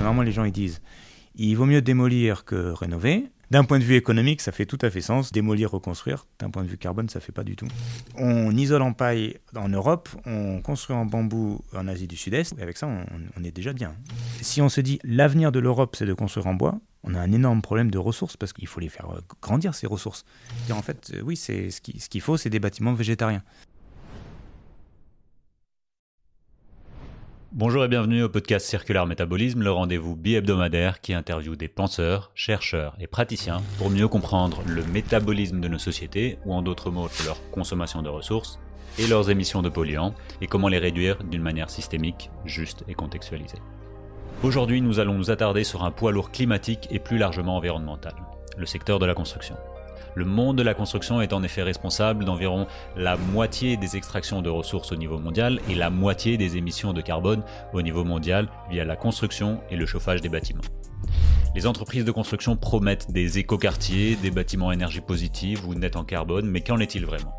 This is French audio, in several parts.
normalement, les gens ils disent il vaut mieux démolir que rénover. D'un point de vue économique, ça fait tout à fait sens. Démolir, reconstruire. D'un point de vue carbone, ça fait pas du tout. On isole en paille en Europe, on construit en bambou en Asie du Sud-Est. Et avec ça, on, est déjà bien. Si on se dit l'avenir de l'Europe, c'est de construire en bois, on a un énorme problème de ressources parce qu'il faut les faire euh, grandir, ces ressources. En fait, euh, oui, ce qu'il faut, c'est des bâtiments végétariens. Bonjour et bienvenue au podcast Circulaire Métabolisme, le rendez-vous bi-hebdomadaire qui interviewe des penseurs, chercheurs et praticiens pour mieux comprendre le métabolisme de nos sociétés, ou en d'autres mots leur consommation de ressources, et leurs émissions de polluants, et comment les réduire d'une manière systémique, juste et contextualisée. Aujourd'hui, nous allons nous attarder sur un poids lourd climatique et plus largement environnemental, le secteur de la construction. Le monde de la construction est en effet responsable d'environ la moitié des extractions de ressources au niveau mondial et la moitié des émissions de carbone au niveau mondial via la construction et le chauffage des bâtiments. Les entreprises de construction promettent des écoquartiers, des bâtiments énergie positive ou net en carbone, mais qu'en est-il vraiment?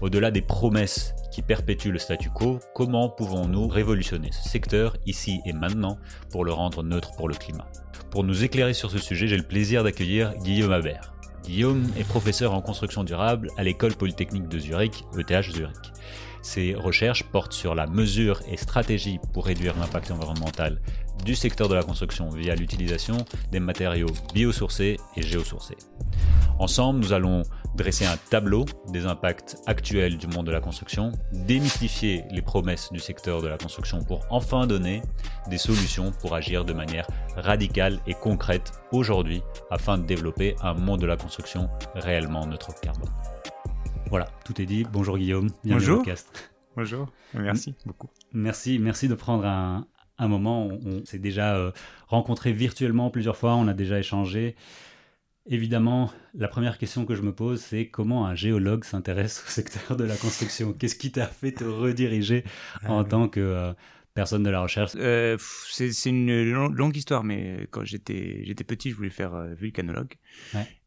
Au-delà des promesses qui perpétuent le statu quo, comment pouvons-nous révolutionner ce secteur ici et maintenant pour le rendre neutre pour le climat? Pour nous éclairer sur ce sujet, j'ai le plaisir d'accueillir Guillaume Habert. Guillaume est professeur en construction durable à l'école polytechnique de Zurich, ETH Zurich. Ses recherches portent sur la mesure et stratégie pour réduire l'impact environnemental du secteur de la construction via l'utilisation des matériaux biosourcés et géosourcés. Ensemble, nous allons dresser un tableau des impacts actuels du monde de la construction, démystifier les promesses du secteur de la construction pour enfin donner des solutions pour agir de manière radicale et concrète aujourd'hui afin de développer un monde de la construction réellement neutre carbone. Voilà, tout est dit. Bonjour Guillaume. Bonjour. Bonjour. Merci beaucoup. Merci, merci de prendre un, moment. On, s'est déjà euh, rencontré virtuellement plusieurs fois. On a déjà échangé. Évidemment, la première question que je me pose, c'est comment un géologue s'intéresse au secteur de la construction? Qu'est-ce qui t'a fait te rediriger en ah tant que euh, personne de la recherche euh, C'est une longue histoire, mais quand j'étais petit, je voulais faire euh, vulcanologue.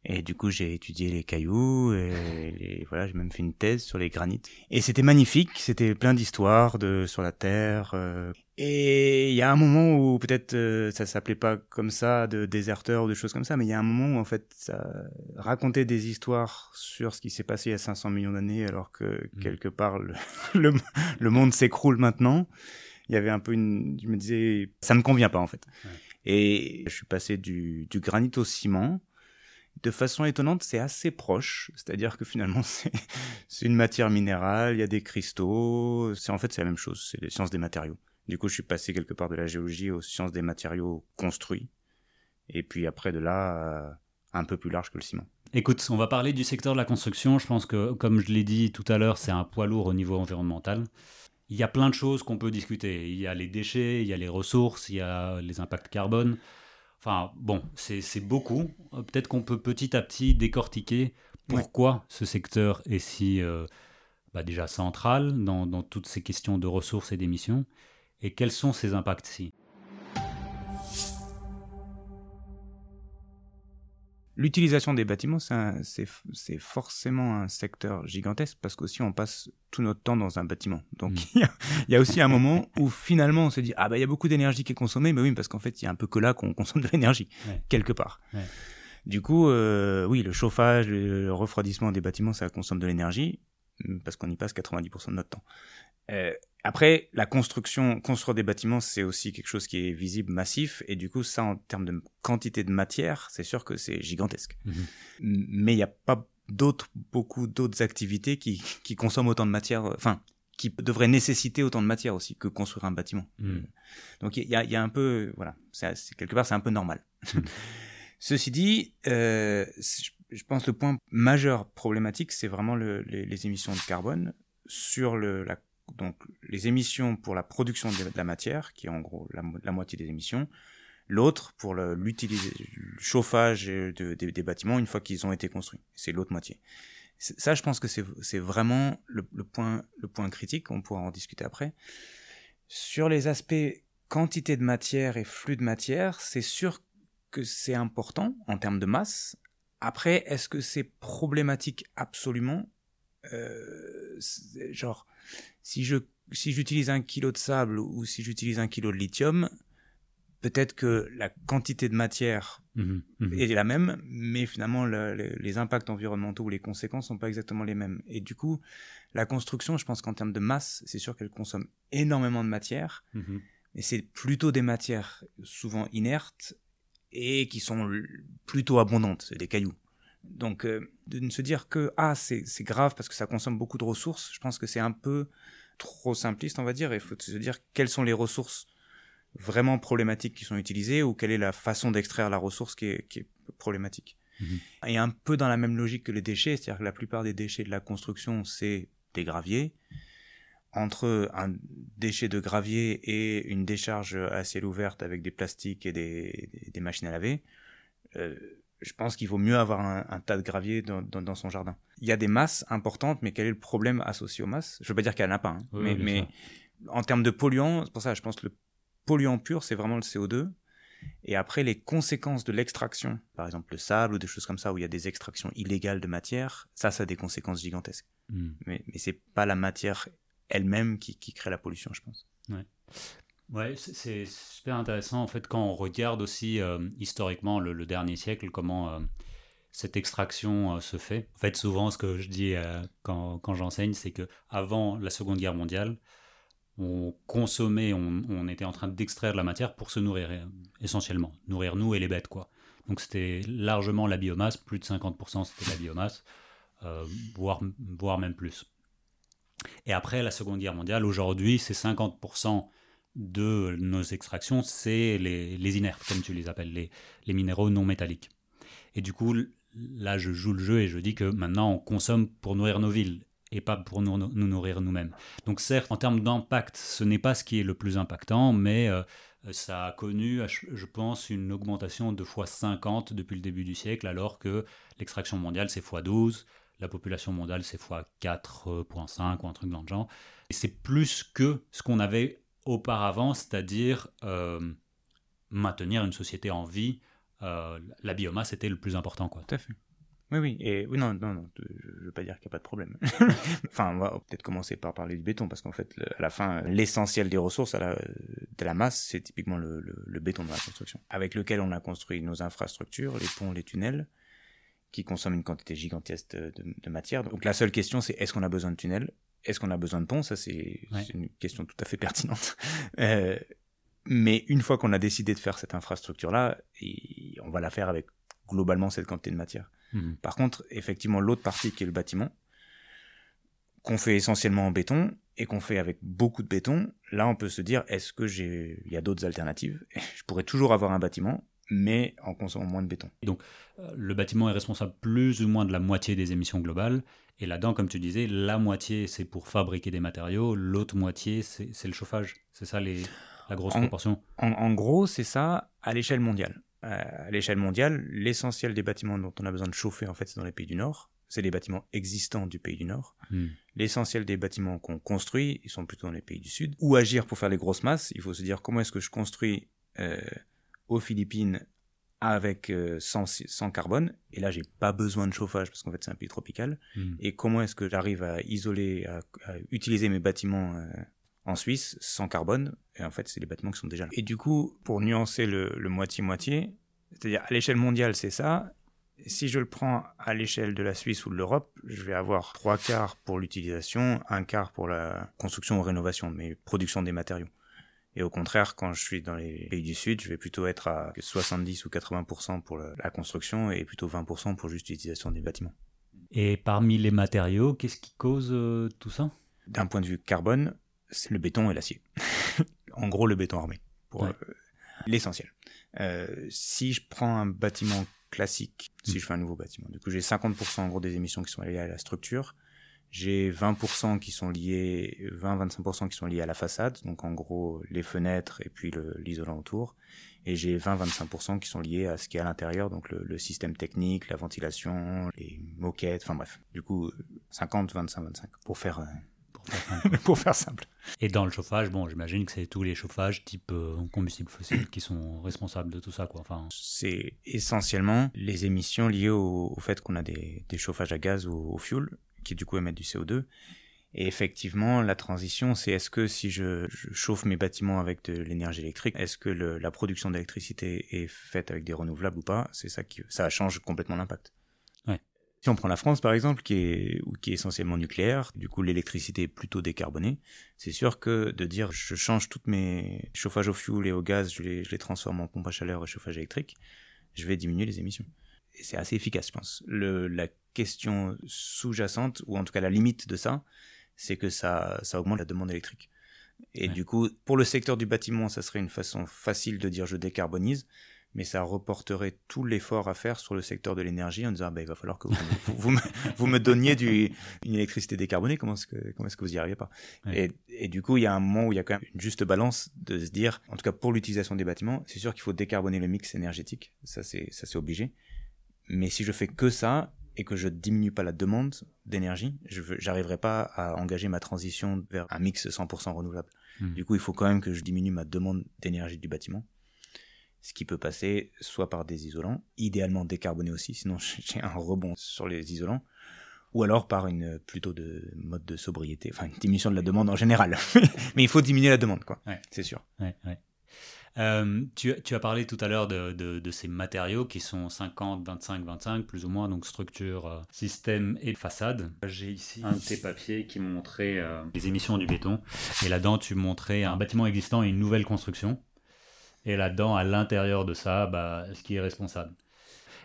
Et du coup, j'ai étudié les cailloux, et voilà, j'ai même fait une thèse sur les granites. Et c'était magnifique, c'était plein d'histoires de sur la Terre. Euh. Et il y a un moment où peut-être euh, ça s'appelait pas comme ça, de déserteur ou de choses comme ça, mais il y a un moment où en fait ça racontait des histoires sur ce qui s'est passé il y a 500 millions d'années, alors que mmh. quelque part le, le, monde s'écroule maintenant. Il y avait un peu une, je me disais, ça me convient pas en fait. Et je suis passé du, du granit au ciment de façon étonnante, c'est assez proche. C'est-à-dire que finalement, c'est une matière minérale, il y a des cristaux. C'est en fait c'est la même chose. C'est les sciences des matériaux. Du coup, je suis passé quelque part de la géologie aux sciences des matériaux construits. Et puis après de là, euh, un peu plus large que le ciment. Écoute, on va parler du secteur de la construction. Je pense que, comme je l'ai dit tout à l'heure, c'est un poids lourd au niveau environnemental. Il y a plein de choses qu'on peut discuter. Il y a les déchets, il y a les ressources, il y a les impacts carbone. Enfin, bon, c'est beaucoup. Euh, peut-être qu'on peut petit à petit décortiquer pourquoi ce secteur est si euh, bah, déjà central dans, dans, toutes ces questions de ressources et d'émissions, et quels sont ses impacts-ci? L'utilisation des bâtiments, c'est forcément un secteur gigantesque parce qu'aussi on passe tout notre temps dans un bâtiment. Donc mm. il y, a aussi un moment où finalement on se dit ah bah il y a beaucoup d'énergie qui est consommée, mais oui parce qu'en fait il y a un peu que là qu'on consomme de l'énergie quelque part. Du coup, euh, oui, le chauffage, le refroidissement des bâtiments, ça consomme de l'énergie parce qu'on y passe 90% de notre temps. Euh, après, la construction, construire des bâtiments, c'est aussi quelque chose qui est visible, massif, et du coup, ça, en termes de quantité de matière, c'est sûr que c'est gigantesque. Mhm. Mais il n'y a pas d'autres, beaucoup d'autres activités qui, qui consomment autant de matière, euh, enfin, qui devraient nécessiter autant de matière aussi que construire un bâtiment. Mhm. Donc, il y a, y a, un peu, voilà, quelque part, c'est un peu normal. Mhm. Ceci dit, euh, je pense le point majeur problématique, c'est vraiment le, les, émissions de carbone sur le, donc les émissions pour la production de la matière, qui est en gros la, moitié des émissions, l'autre pour le, le chauffage des bâtiments une fois qu'ils ont été construits. C'est l'autre moitié. Ça, je pense que c'est vraiment le, point, le point critique, on pourra en discuter après. Sur les aspects quantité de matière et flux de matière, c'est sûr que c'est important en termes de masse. Après, est-ce que c'est problématique absolument? Euh, Genre, si je si j'utilise un kilo de sable ou si j'utilise un kilo de lithium, peut-être que la quantité de matière Mhm, mhm. est la même, mais finalement le- le- les impacts environnementaux ou les conséquences sont pas exactement les mêmes. Et du coup, la construction, je pense qu'en termes de masse, c'est sûr qu'elle consomme énormément de matière, Mhm. mais c'est plutôt des matières souvent inertes et qui sont plutôt abondantes, c'est des cailloux. Donc euh, de ne se dire que ah c'est c'est grave parce que ça consomme beaucoup de ressources, je pense que c'est un peu trop simpliste on va dire. Il faut se dire quelles sont les ressources vraiment problématiques qui sont utilisées ou quelle est la façon d'extraire la ressource qui est, qui est problématique. Mhm. Et un peu dans la même logique que les déchets, c'est-à-dire que la plupart des déchets de la construction c'est des graviers. Entre un déchet de gravier et une décharge à ciel ouvert avec des plastiques et des, machines à laver, euh, je pense qu'il vaut mieux avoir un, un tas de gravier dans, dans- dans son jardin. Il y a des masses importantes, mais quel est le problème associé aux masses? Je veux pas dire qu'il n'y en a pas, hein, Oui, mais, oui, en termes de polluants, c'est pour ça, je pense que le polluant pur, c'est vraiment le CO2. Et après, les conséquences de l'extraction, par exemple le sable ou des choses comme ça, où il y a des extractions illégales de matière, ça, ça a des conséquences gigantesques. Mhm. Mais, mais c'est pas la matière elle-même qui, crée la pollution, je pense. Ouais, c'est- c'est super intéressant en fait quand on regarde aussi euh, historiquement le, dernier siècle comment euh, cette extraction euh, se fait. En fait, souvent ce que je dis quand, j'enseigne, c'est que avant la Seconde Guerre mondiale, on consommait, on, était en train d'extraire de la matière pour se nourrir essentiellement, nourrir nous et les bêtes quoi. Donc c'était largement la biomasse, plus de 50% c'était la biomasse, voire, voire même plus. Et après la Seconde Guerre mondiale, aujourd'hui, c'est 50% de nos extractions, c'est les, les inertes, comme tu les appelles, les, minéraux non métalliques. Et du coup, là, je joue le jeu et je dis que maintenant, on consomme pour nourrir nos villes et pas pour nous, nourrir nous-mêmes. Donc certes, en termes d'impact, ce n'est pas ce qui est le plus impactant, mais euh, ça a connu, je pense, une augmentation de fois 50 depuis le début du siècle, alors que l'extraction mondiale, c'est fois 12, la population mondiale, c'est fois 4.5 ou un truc dans le genre. Et c'est plus que ce qu'on avait auparavant, c'est-à-dire euh, maintenir une société en vie. Euh, la biomasse était le plus important. Quoi. Tout à fait. Oui, oui. Et oui, non, non, non. Je ne veux pas dire qu'il n'y a pas de problème. enfin, on va peut-être commencer par parler du béton, parce qu'en fait, le, à la fin, l'essentiel des ressources à la, de la masse, c'est typiquement le, le, le, béton de la construction, avec lequel on a construit nos infrastructures, les ponts, les tunnels, qui consomment une quantité gigantesque de, matière. Donc la seule question, c'est est-ce qu'on a besoin de tunnels? Est-ce qu'on a besoin de ponts? Ça, c'est ouais. une question tout à fait pertinente. euh, mais une fois qu'on a décidé de faire cette infrastructure-là, on va la faire avec globalement cette quantité de matière. Mmh. Par contre, effectivement, l'autre partie qui est le bâtiment, qu'on fait essentiellement en béton et qu'on fait avec beaucoup de béton, là on peut se dire est-ce que j'ai il y a d'autres alternatives? Je pourrais toujours avoir un bâtiment mais en consommant moins de béton. Donc euh, le bâtiment est responsable plus ou moins de la moitié des émissions globales et là-dedans comme tu disais, la moitié c'est pour fabriquer des matériaux, l'autre moitié c'est le chauffage. C'est ça les la grosse en, proportion. En, en gros, c'est ça à l'échelle mondiale. Euh, à l'échelle mondiale, l'essentiel des bâtiments dont on a besoin de chauffer, en fait, c'est dans les pays du Nord. C'est les bâtiments existants du pays du Nord. Hmm. Mm. L'essentiel des bâtiments qu'on construit, ils sont plutôt dans les pays du Sud. Ou agir pour faire les grosses masses, il faut se dire comment est-ce que je construis euh, aux Philippines avec euh, sans, sans, carbone. Et là, j'ai pas besoin de chauffage parce qu'en fait, c'est un pays tropical. Hmm. Mm. Et comment est-ce que j'arrive à isoler, à, à, utiliser mes bâtiments euh, en Suisse sans carbone? Et en fait c'est les bâtiments qui sont déjà là. Et du coup pour nuancer le moitié-moitié, c'est-à-dire à, l'échelle mondiale c'est ça, si je le prends à l'échelle de la Suisse ou de l'Europe, je vais avoir trois quarts pour l'utilisation, un quart pour la construction ou rénovation, mais production des matériaux. Et au contraire, quand je suis dans les pays du Sud, je vais plutôt être à 70 ou 80% pour la construction et plutôt 20% pour juste l'utilisation des bâtiments. Et parmi les matériaux, qu'est-ce qui cause euh, tout ça? D'un point de vue carbone, c'est le béton et l'acier. en gros, le béton armé, pour ouais. euh, l'essentiel. Euh, si je prends un bâtiment classique, mmh. si je fais un nouveau bâtiment, du coup j'ai 50% en gros des émissions qui sont liées à la structure, j'ai 20% qui sont liés, 20-25% qui sont liés à la façade, donc en gros les fenêtres et puis l'isolant autour, et j'ai 20-25% qui sont liés à ce qui est à l'intérieur, donc le, le, système technique, la ventilation, les moquettes, enfin bref, du coup 50-25-25 pour faire... Euh, pour faire simple. Et dans le chauffage, bon, j'imagine que c'est tous les chauffages type euh, combustible fossile qui sont responsables de tout ça, quoi. Enfin... C'est essentiellement les émissions liées au, au fait qu'on a des, des, chauffages à gaz ou au fioul, qui du coup émettent du CO2. Et effectivement, la transition, c'est est-ce que si je, chauffe mes bâtiments avec de l'énergie électrique, est-ce que la production d'électricité est faite avec des renouvelables ou pas? C'est ça qui ça change complètement l'impact. Si on prend la France par exemple, qui est, qui est essentiellement nucléaire, du coup l'électricité est plutôt décarbonée, c'est sûr que de dire je change toutes mes chauffages au fioul et au gaz, je les, je les transforme en pompe à chaleur et chauffage électrique, je vais diminuer les émissions. Et c'est assez efficace, je pense. Le, la question sous-jacente, ou en tout cas la limite de ça, c'est que ça, ça augmente la demande électrique. Et du coup, pour le secteur du bâtiment, ça serait une façon facile de dire je décarbonise, mais ça reporterait tout l'effort à faire sur le secteur de l'énergie en disant bah, il va falloir que vous, vous, me, donniez du, une électricité décarbonée, comment est-ce que, comment est-ce que vous y arrivez pas? Et, et, du coup, il y a un moment où il y a quand même une juste balance de se dire, en tout cas pour l'utilisation des bâtiments, c'est sûr qu'il faut décarboner le mix énergétique, ça c'est, ça c'est obligé. Mais si je fais que ça, et que je diminue pas la demande d'énergie, je n'arriverai pas à engager ma transition vers un mix 100% renouvelable. Hmm. Du coup, il faut quand même que je diminue ma demande d'énergie du bâtiment. Ce qui peut passer soit par des isolants, idéalement décarbonés aussi, sinon j'ai un rebond sur les isolants, ou alors par une plutôt de mode de sobriété, enfin une diminution de la demande en général. Mais il faut diminuer la demande, quoi. C'est sûr. Ouais, euh, tu, as parlé tout à l'heure de, ces matériaux qui sont 50, 25, 25, plus ou moins, donc structure, euh, système et façade. J'ai ici un de tes papiers qui montrait euh, les émissions du béton. Et là-dedans, tu montrais un bâtiment existant et une nouvelle construction. Et là-dedans, à l'intérieur de ça, bah, ce qui est responsable.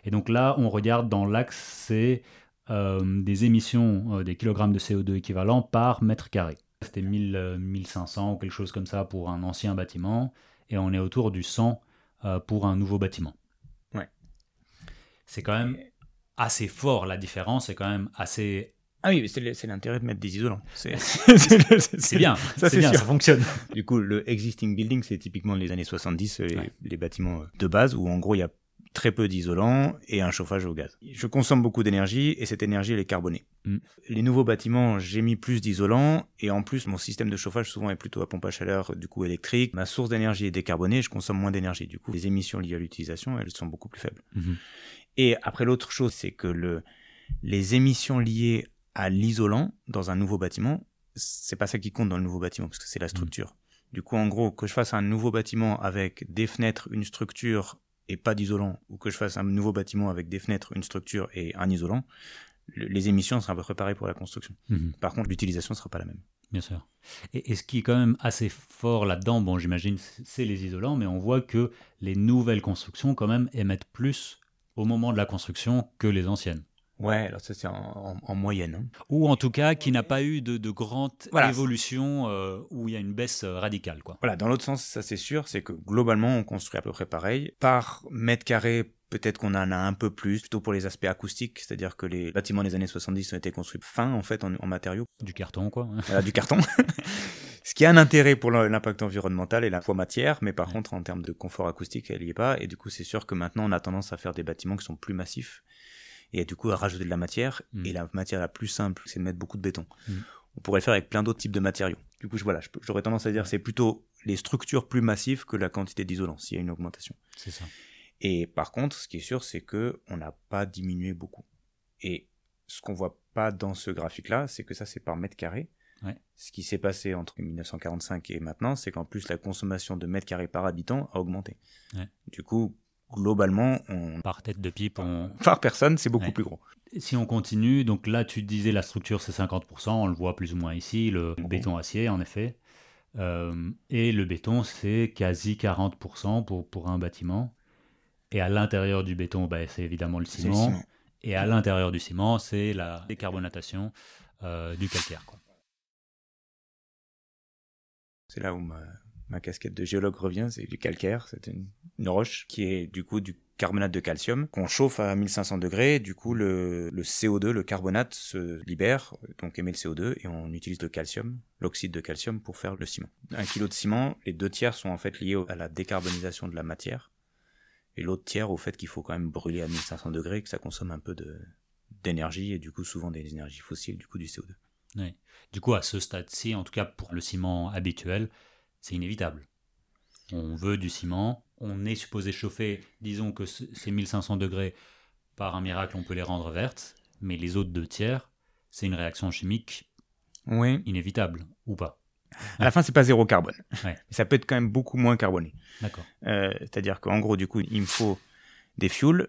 Et donc là, on regarde dans l'axe, c'est des émissions, des kilogrammes de CO2 équivalent par mètre carré. C'était 1000, 1500 ou quelque chose comme ça pour un ancien bâtiment et on est autour du 100 euh, pour un nouveau bâtiment. Ouais. C'est quand même assez fort, la différence est quand même assez... Ah oui, c'est l'intérêt de mettre des isolants. C'est bien, ça, bien ça fonctionne. Du coup, le existing building, c'est typiquement les années 70, les bâtiments de base, où en gros, il y a très peu d'isolant et un chauffage au gaz. Je consomme beaucoup d'énergie et cette énergie elle est carbonée. Mm. Les nouveaux bâtiments, j'ai mis plus d'isolant et en plus mon système de chauffage souvent est plutôt à pompe à chaleur du coup électrique. Ma source d'énergie est décarbonée, je consomme moins d'énergie. Du coup, les émissions liées à l'utilisation, elles sont beaucoup plus faibles. Mm-hmm. Et après l'autre chose, c'est que le, les émissions liées à l'isolant dans un nouveau bâtiment, c'est pas ça qui compte dans le nouveau bâtiment parce que c'est la mm. structure. Du coup, en gros, que je fasse un nouveau bâtiment avec des fenêtres, une structure et pas d'isolant, ou que je fasse un nouveau bâtiment avec des fenêtres, une structure et un isolant, les émissions seront à peu près pareilles pour la construction. Mhm. Par contre, l'utilisation ne sera pas la même. Bien sûr. Et, ce qui est quand même assez fort là-dedans, bon, j'imagine, c'est les isolants, mais on voit que les nouvelles constructions, quand même, émettent plus au moment de la construction que les anciennes. Ouais, alors ça c'est en, moyenne. Hein. Ou en tout cas qui n'a pas eu de, de grande évolution euh, où il y a une baisse euh, radicale. Quoi. Voilà, dans l'autre sens, ça c'est sûr, c'est que globalement on construit à peu près pareil. Par mètre carré, peut-être qu'on en a un peu plus, plutôt pour les aspects acoustiques, c'est-à-dire que les bâtiments des années 70 ont été construits fins en fait en, matériaux. Du carton quoi. Voilà, du carton. Ce qui a un intérêt pour l'impact environnemental et la poids matière, mais par contre en termes de confort acoustique, elle n'y est pas. Et du coup, c'est sûr que maintenant on a tendance à faire des bâtiments qui sont plus massifs et du coup à rajouter de la matière. Mm. Et la matière la plus simple, c'est de mettre beaucoup de béton. Mm. On pourrait le faire avec plein d'autres types de matériaux. Du coup, voilà, j'aurais tendance à dire c'est plutôt les structures plus massives que la quantité d'isolant, s'il y a une augmentation. C'est ça. Et par contre, ce qui est sûr, c'est que on n'a pas diminué beaucoup. Et ce qu'on voit pas dans ce graphique-là, c'est que ça, c'est par mètre carré. Ouais. Ce qui s'est passé entre 1945 et maintenant, c'est qu'en plus, la consommation de mètres carrés par habitant a augmenté. Ouais. Du coup, globalement, on... par tête de pipe, on... par personne, c'est beaucoup plus gros. Si on continue, donc là, tu disais la structure, c'est 50%, on le voit plus ou moins ici, le béton acier, en effet. Euh, et le béton, c'est quasi 40% pour, pour un bâtiment. Et à l'intérieur du béton, bah, c'est évidemment le ciment. Et à l'intérieur du ciment, c'est la décarbonatation euh, du calcaire. C'est là où ma, ma casquette de géologue revient, c'est du calcaire, c'est une, roche qui est du coup du carbonate de calcium qu'on chauffe à 1500 degrés, du coup le, CO2, le carbonate se libère, donc émet le CO2 et on utilise le calcium, l'oxyde de calcium pour faire le ciment. Un kilo de ciment, les deux tiers sont en fait liés à la décarbonisation de la matière et l'autre tiers au fait qu'il faut quand même brûler à 1500 degrés, que ça consomme un peu d'énergie et du coup souvent des énergies fossiles, du coup du CO2. Oui. Du coup, à ce stade-ci, en tout cas pour le ciment habituel, c'est inévitable. On veut du ciment, on est supposé chauffer, disons que ces 1500 degrés, par un miracle, on peut les rendre vertes, mais les autres deux tiers, c'est une réaction chimique Oui. inévitable, ou pas À la fin, c'est pas zéro carbone. Ouais. Ça peut être quand même beaucoup moins carboné. D'accord. Euh, C'est-à-dire qu'en gros, du coup, il me faut des fuels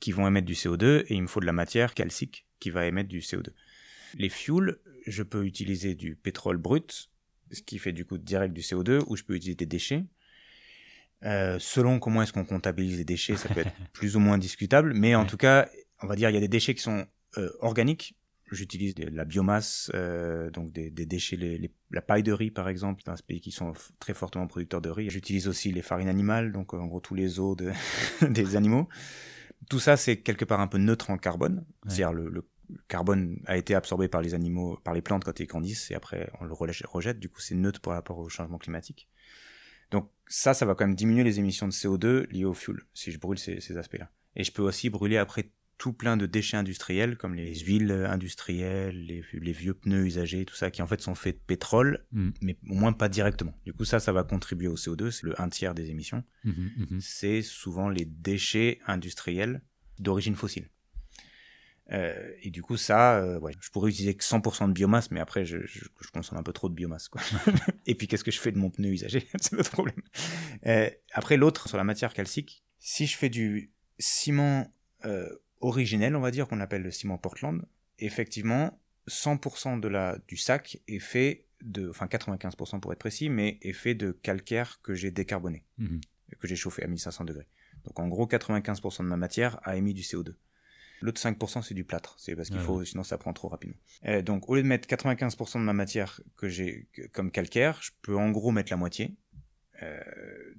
qui vont émettre du CO2 et il me faut de la matière calcique qui va émettre du CO2. Les fuels, je peux utiliser du pétrole brut, ce qui fait du coup direct du CO2, ou je peux utiliser des déchets. Euh, selon comment est-ce qu'on comptabilise les déchets, ça peut être plus ou moins discutable, mais en tout cas, on va dire il y a des déchets qui sont euh, organiques. J'utilise de la biomasse, euh, donc des, des déchets, les- les- la paille de riz par exemple, dans ce pays qui sont très fortement producteurs de riz. J'utilise aussi les farines animales, donc en gros tous les os de, des animaux. Tout ça, c'est quelque part un peu neutre en carbone. C'est-à-dire le, le carbone a été absorbé par les animaux, par les plantes quand ils grandissent, et après on le rejette. Du coup, c'est neutre par rapport au changement climatique. Donc ça, ça va quand même diminuer les émissions de CO2 liées au fuel, si je brûle ces, ces aspects-là. Et je peux aussi brûler après tout plein de déchets industriels, comme les huiles industrielles, les, les vieux pneus usagés, tout ça, qui en fait sont faits de pétrole, Mm. mais au moins pas directement. Du coup, ça, ça va contribuer au CO2, c'est le un tiers des émissions. Mhm, mhm. C'est souvent les déchets industriels d'origine fossile. Euh, et du coup, ça, euh, ouais, je pourrais utiliser que 100% de biomasse, mais après, je, je, je consomme un peu trop de biomasse. Quoi. et puis, qu'est-ce que je fais de mon pneu usagé? C'est notre problème. Euh, après, l'autre, sur la matière calcique, si je fais du ciment originel, on va dire, qu'on appelle le ciment Portland, effectivement, 100% de la, du sac est fait de, enfin 95% pour être précis, mais est fait de calcaire que j'ai décarboné Mhm. que j'ai chauffé à 1500 degrés. Donc en gros, 95% de ma matière a émis du CO2. L'autre 5%, c'est du plâtre. C'est parce qu'il Ouais, faut, sinon ça prend trop rapidement. Euh, donc au lieu de mettre 95% de ma matière que j'ai comme calcaire, je peux en gros mettre la moitié. Euh,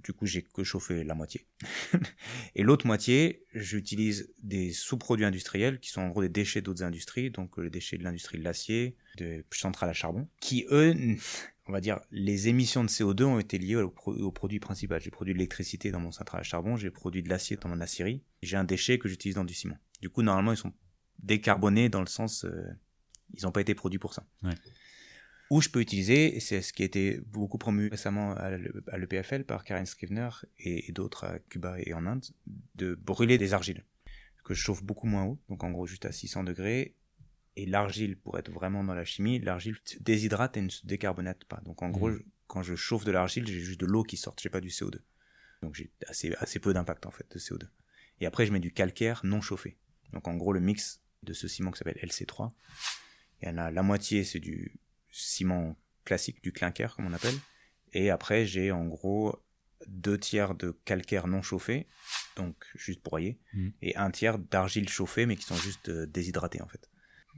du coup, j'ai que chauffé la moitié. Et l'autre moitié, j'utilise des sous-produits industriels qui sont en gros des déchets d'autres industries, donc euh, les déchets de l'industrie de l'acier, de centrales à charbon, qui eux, on va dire, les émissions de CO2 ont été liées au, pro- au produit principal. J'ai produit de l'électricité dans mon centrale à charbon, j'ai produit de l'acier dans mon aciérie, j'ai un déchet que j'utilise dans du ciment. Du coup, normalement, ils sont décarbonés dans le sens, euh, ils n'ont pas été produits pour ça. Ouais. Ou je peux utiliser, et c'est ce qui a été beaucoup promu récemment à l'E- à l'EPFL par Karen Scrivener et, et d'autres à Cuba et en Inde, de brûler des argiles que je chauffe beaucoup moins haut, donc en gros juste à 600 degrés. Et l'argile, pour être vraiment dans la chimie, l'argile se déshydrate et ne se décarbonate pas. Donc en gros, je- quand je chauffe de l'argile, j'ai juste de l'eau qui sort, j'ai pas du CO2. Donc j'ai assez, assez peu d'impact en fait de CO2. Et après, je mets du calcaire non chauffé. Donc en gros, le mix de ce ciment qui s'appelle LC3, il y en a la moitié, c'est du ciment classique, du clinker comme on appelle. Et après, j'ai en gros deux tiers de calcaire non chauffé, donc juste broyé, Mhm. et un tiers d'argile chauffée, mais qui sont juste euh, déshydratés en fait.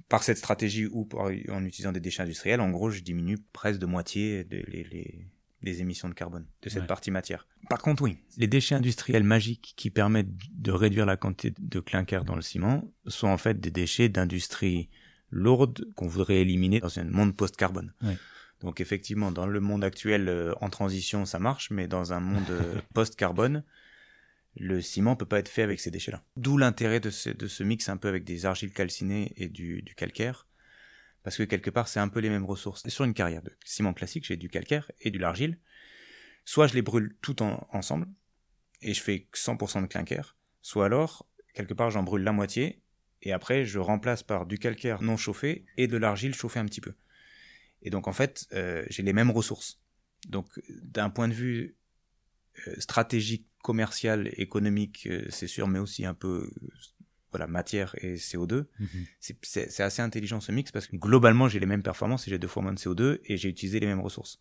Par cette stratégie ou par- en utilisant des déchets industriels, en gros, je diminue presque de moitié les- les émissions de carbone de cette Ouais. partie matière. Par contre, oui, les déchets industriels magiques qui permettent de réduire la quantité de clinker dans le ciment sont en fait des déchets d'industrie lourde qu'on voudrait éliminer dans un monde post-carbone. Ouais. Donc effectivement, dans le monde actuel euh, en transition, ça marche, mais dans un monde euh, post-carbone, le ciment peut pas être fait avec ces déchets-là. D'où l'intérêt de ce, de ce mix un peu avec des argiles calcinées et du, du calcaire, parce que quelque part, c'est un peu les mêmes ressources. Sur une carrière de ciment classique, j'ai du calcaire et de l'argile. Soit je les brûle tout en- ensemble, et je fais 100% de clinker, soit alors, quelque part, j'en brûle la moitié, et après, je remplace par du calcaire non chauffé et de l'argile chauffée un petit peu. Et donc, en fait, euh, j'ai les mêmes ressources. Donc, d'un point de vue euh, stratégique, commercial, économique, euh, c'est sûr, mais aussi un peu, voilà, matière et CO2, Mhm. c'est- assez intelligent ce mix parce que globalement j'ai les mêmes performances et j'ai deux fois moins de CO2 et j'ai utilisé les mêmes ressources.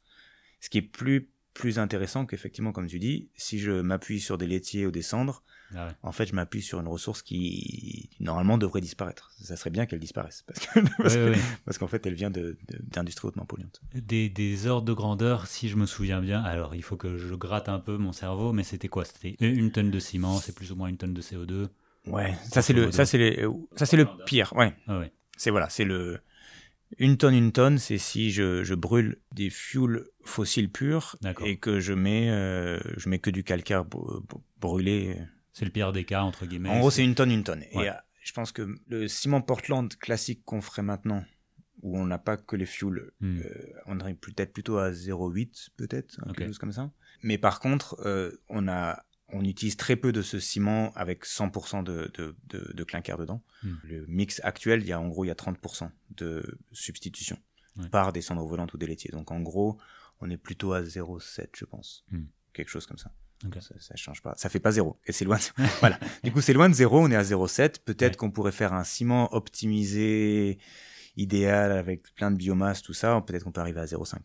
Ce qui est plus plus intéressant qu'effectivement comme tu dis, si je m'appuie sur des laitiers ou des cendres, Ah ouais. en fait je m'appuie sur une ressource qui normalement devrait disparaître. Ça serait bien qu'elle disparaisse parce Ouais, ouais, qu'en fait elle vient d'industries hautement polluantes. Des, des ordres de grandeur, si je me souviens bien. Alors, il faut que je gratte un peu mon cerveau, mais c'était quoi? C'était une tonne de ciment, c'est plus ou moins une tonne de CO2. Ouais, ça c'est le ça c'est les ça c'est le pire. Ouais. Ah ouais. C'est voilà, c'est le une tonne une tonne, c'est si je, je brûle des fuels fossiles purs D'accord. et que je mets euh, je mets que du calcaire br- br- brûlé. C'est le pire des cas, entre guillemets. En gros, c'est une tonne une tonne. Ouais. Et euh, je pense que le ciment Portland classique qu'on ferait maintenant, où on n'a pas que les fuels, Hmm. euh, on arrive peut-être plutôt à 0,8 peut-être, Ok. quelque chose comme ça. Mais par contre, euh, on a on utilise très peu de ce ciment avec 100% de, de, de, de clinker dedans. Hmm. Le mix actuel, il y a en gros il y a 30% de substitution. par des cendres volantes ou des laitiers. Donc en gros, on est plutôt à 0,7, je pense. Hmm. Quelque chose comme ça. Ça, ça change pas. Ça fait pas zéro. Et c'est loin. De... voilà. Du coup, c'est loin de zéro. On est à 0,7. Peut-être qu'on pourrait faire un ciment optimisé, idéal, avec plein de biomasse, tout ça. Peut-être qu'on peut arriver à 0,5.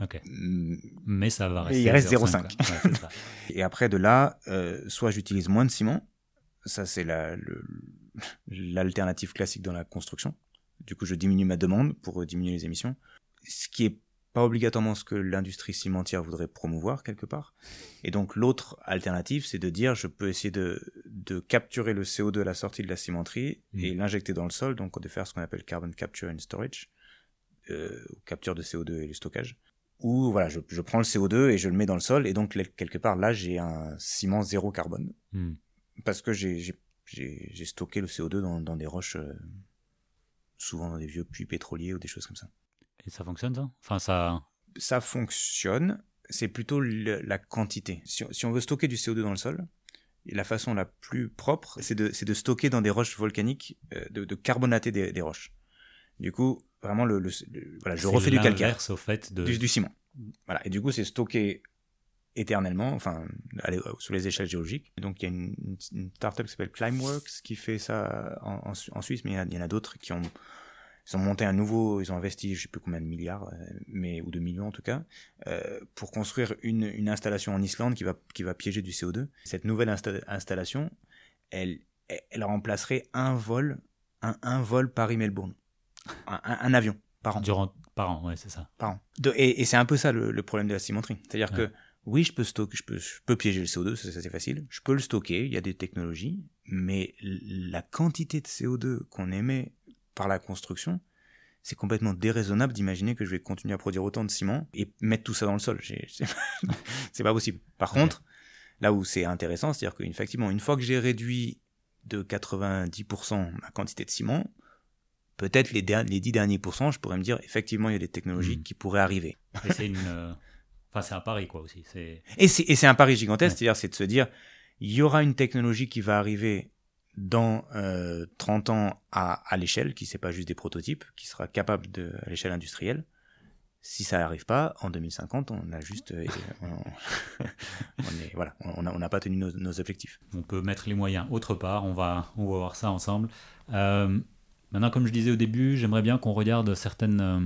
Ok. Mais ça va rester. il reste 0,5. et après, de là, euh, soit j'utilise moins de ciment. Ça, c'est l'alternative la, classique dans la construction. Du coup, je diminue ma demande pour diminuer les émissions. Ce qui est pas obligatoirement ce que l'industrie cimentière voudrait promouvoir quelque part. Et donc l'autre alternative, c'est de dire je peux essayer de, de capturer le CO2 à la sortie de la cimenterie mmh. et l'injecter dans le sol, donc de faire ce qu'on appelle carbon capture and storage, euh, capture de CO2 et le stockage. Ou voilà, je, je, prends le CO2 et je le mets dans le sol, et donc quelque part là j'ai un ciment zéro carbone. Mmh. Parce que j'ai stocké le CO2 dans, dans des roches, euh, souvent dans des vieux puits pétroliers ou des choses comme ça. Et ça fonctionne ça? Enfin ça. Ça fonctionne. C'est plutôt la quantité. Si, on veut stocker du CO2 dans le sol, la façon la plus propre, c'est de, de, stocker dans des roches volcaniques, euh, de, de, carbonater des, des, roches. Du coup, vraiment, le, voilà, je refais du calcaire. au fait de... du, ciment. Voilà. Et du coup, c'est stocké éternellement, enfin, allez, sous les échelles géologiques. Donc, il y a une, une startup qui s'appelle Climeworks qui fait ça en, en, Suisse, mais il y en a, a d'autres qui ont ils ont monté un nouveau, ils ont investi, je sais plus combien de milliards, euh, mais ou de millions en tout cas, euh, pour construire une, une, installation en Islande qui va qui va piéger du CO2. Cette nouvelle installation, elle elle remplacerait un vol, un, un vol Paris-Melbourne, un, un, avion par an. Durant par an, ouais, c'est ça. Par an. De, et, et c'est un peu ça le, le, problème de la cimenterie, c'est-à-dire que oui, je peux stocker, je peux, je peux piéger le CO2, ça, ça c'est facile. Je peux le stocker, il y a des technologies, mais la quantité de CO2 qu'on émet par la construction, c'est complètement déraisonnable d'imaginer que je vais continuer à produire autant de ciment et mettre tout ça dans le sol. C'est pas possible. Par contre, là où c'est intéressant, c'est-à-dire qu'effectivement, une fois que j'ai réduit de 90% ma quantité de ciment, peut-être les, les 10 derniers pourcents, je pourrais me dire, effectivement, il y a des technologies hmm. qui pourraient arriver. c'est une... Euh, enfin, c'est un pari, quoi, aussi. Et c'est un pari gigantesque, c'est-à-dire, c'est de se dire, il y aura une technologie qui va arriver dans euh, 30 ans à, à l'échelle, qui c'est pas juste des prototypes, qui sera capable de à l'échelle industrielle. Si ça n'arrive pas, en 2050, on a juste, euh, on, est, voilà, on n'a pas tenu nos, objectifs. On peut mettre les moyens autre part. On va, on va voir ça ensemble. Euh, maintenant, comme je disais au début, j'aimerais bien qu'on regarde certaines, euh,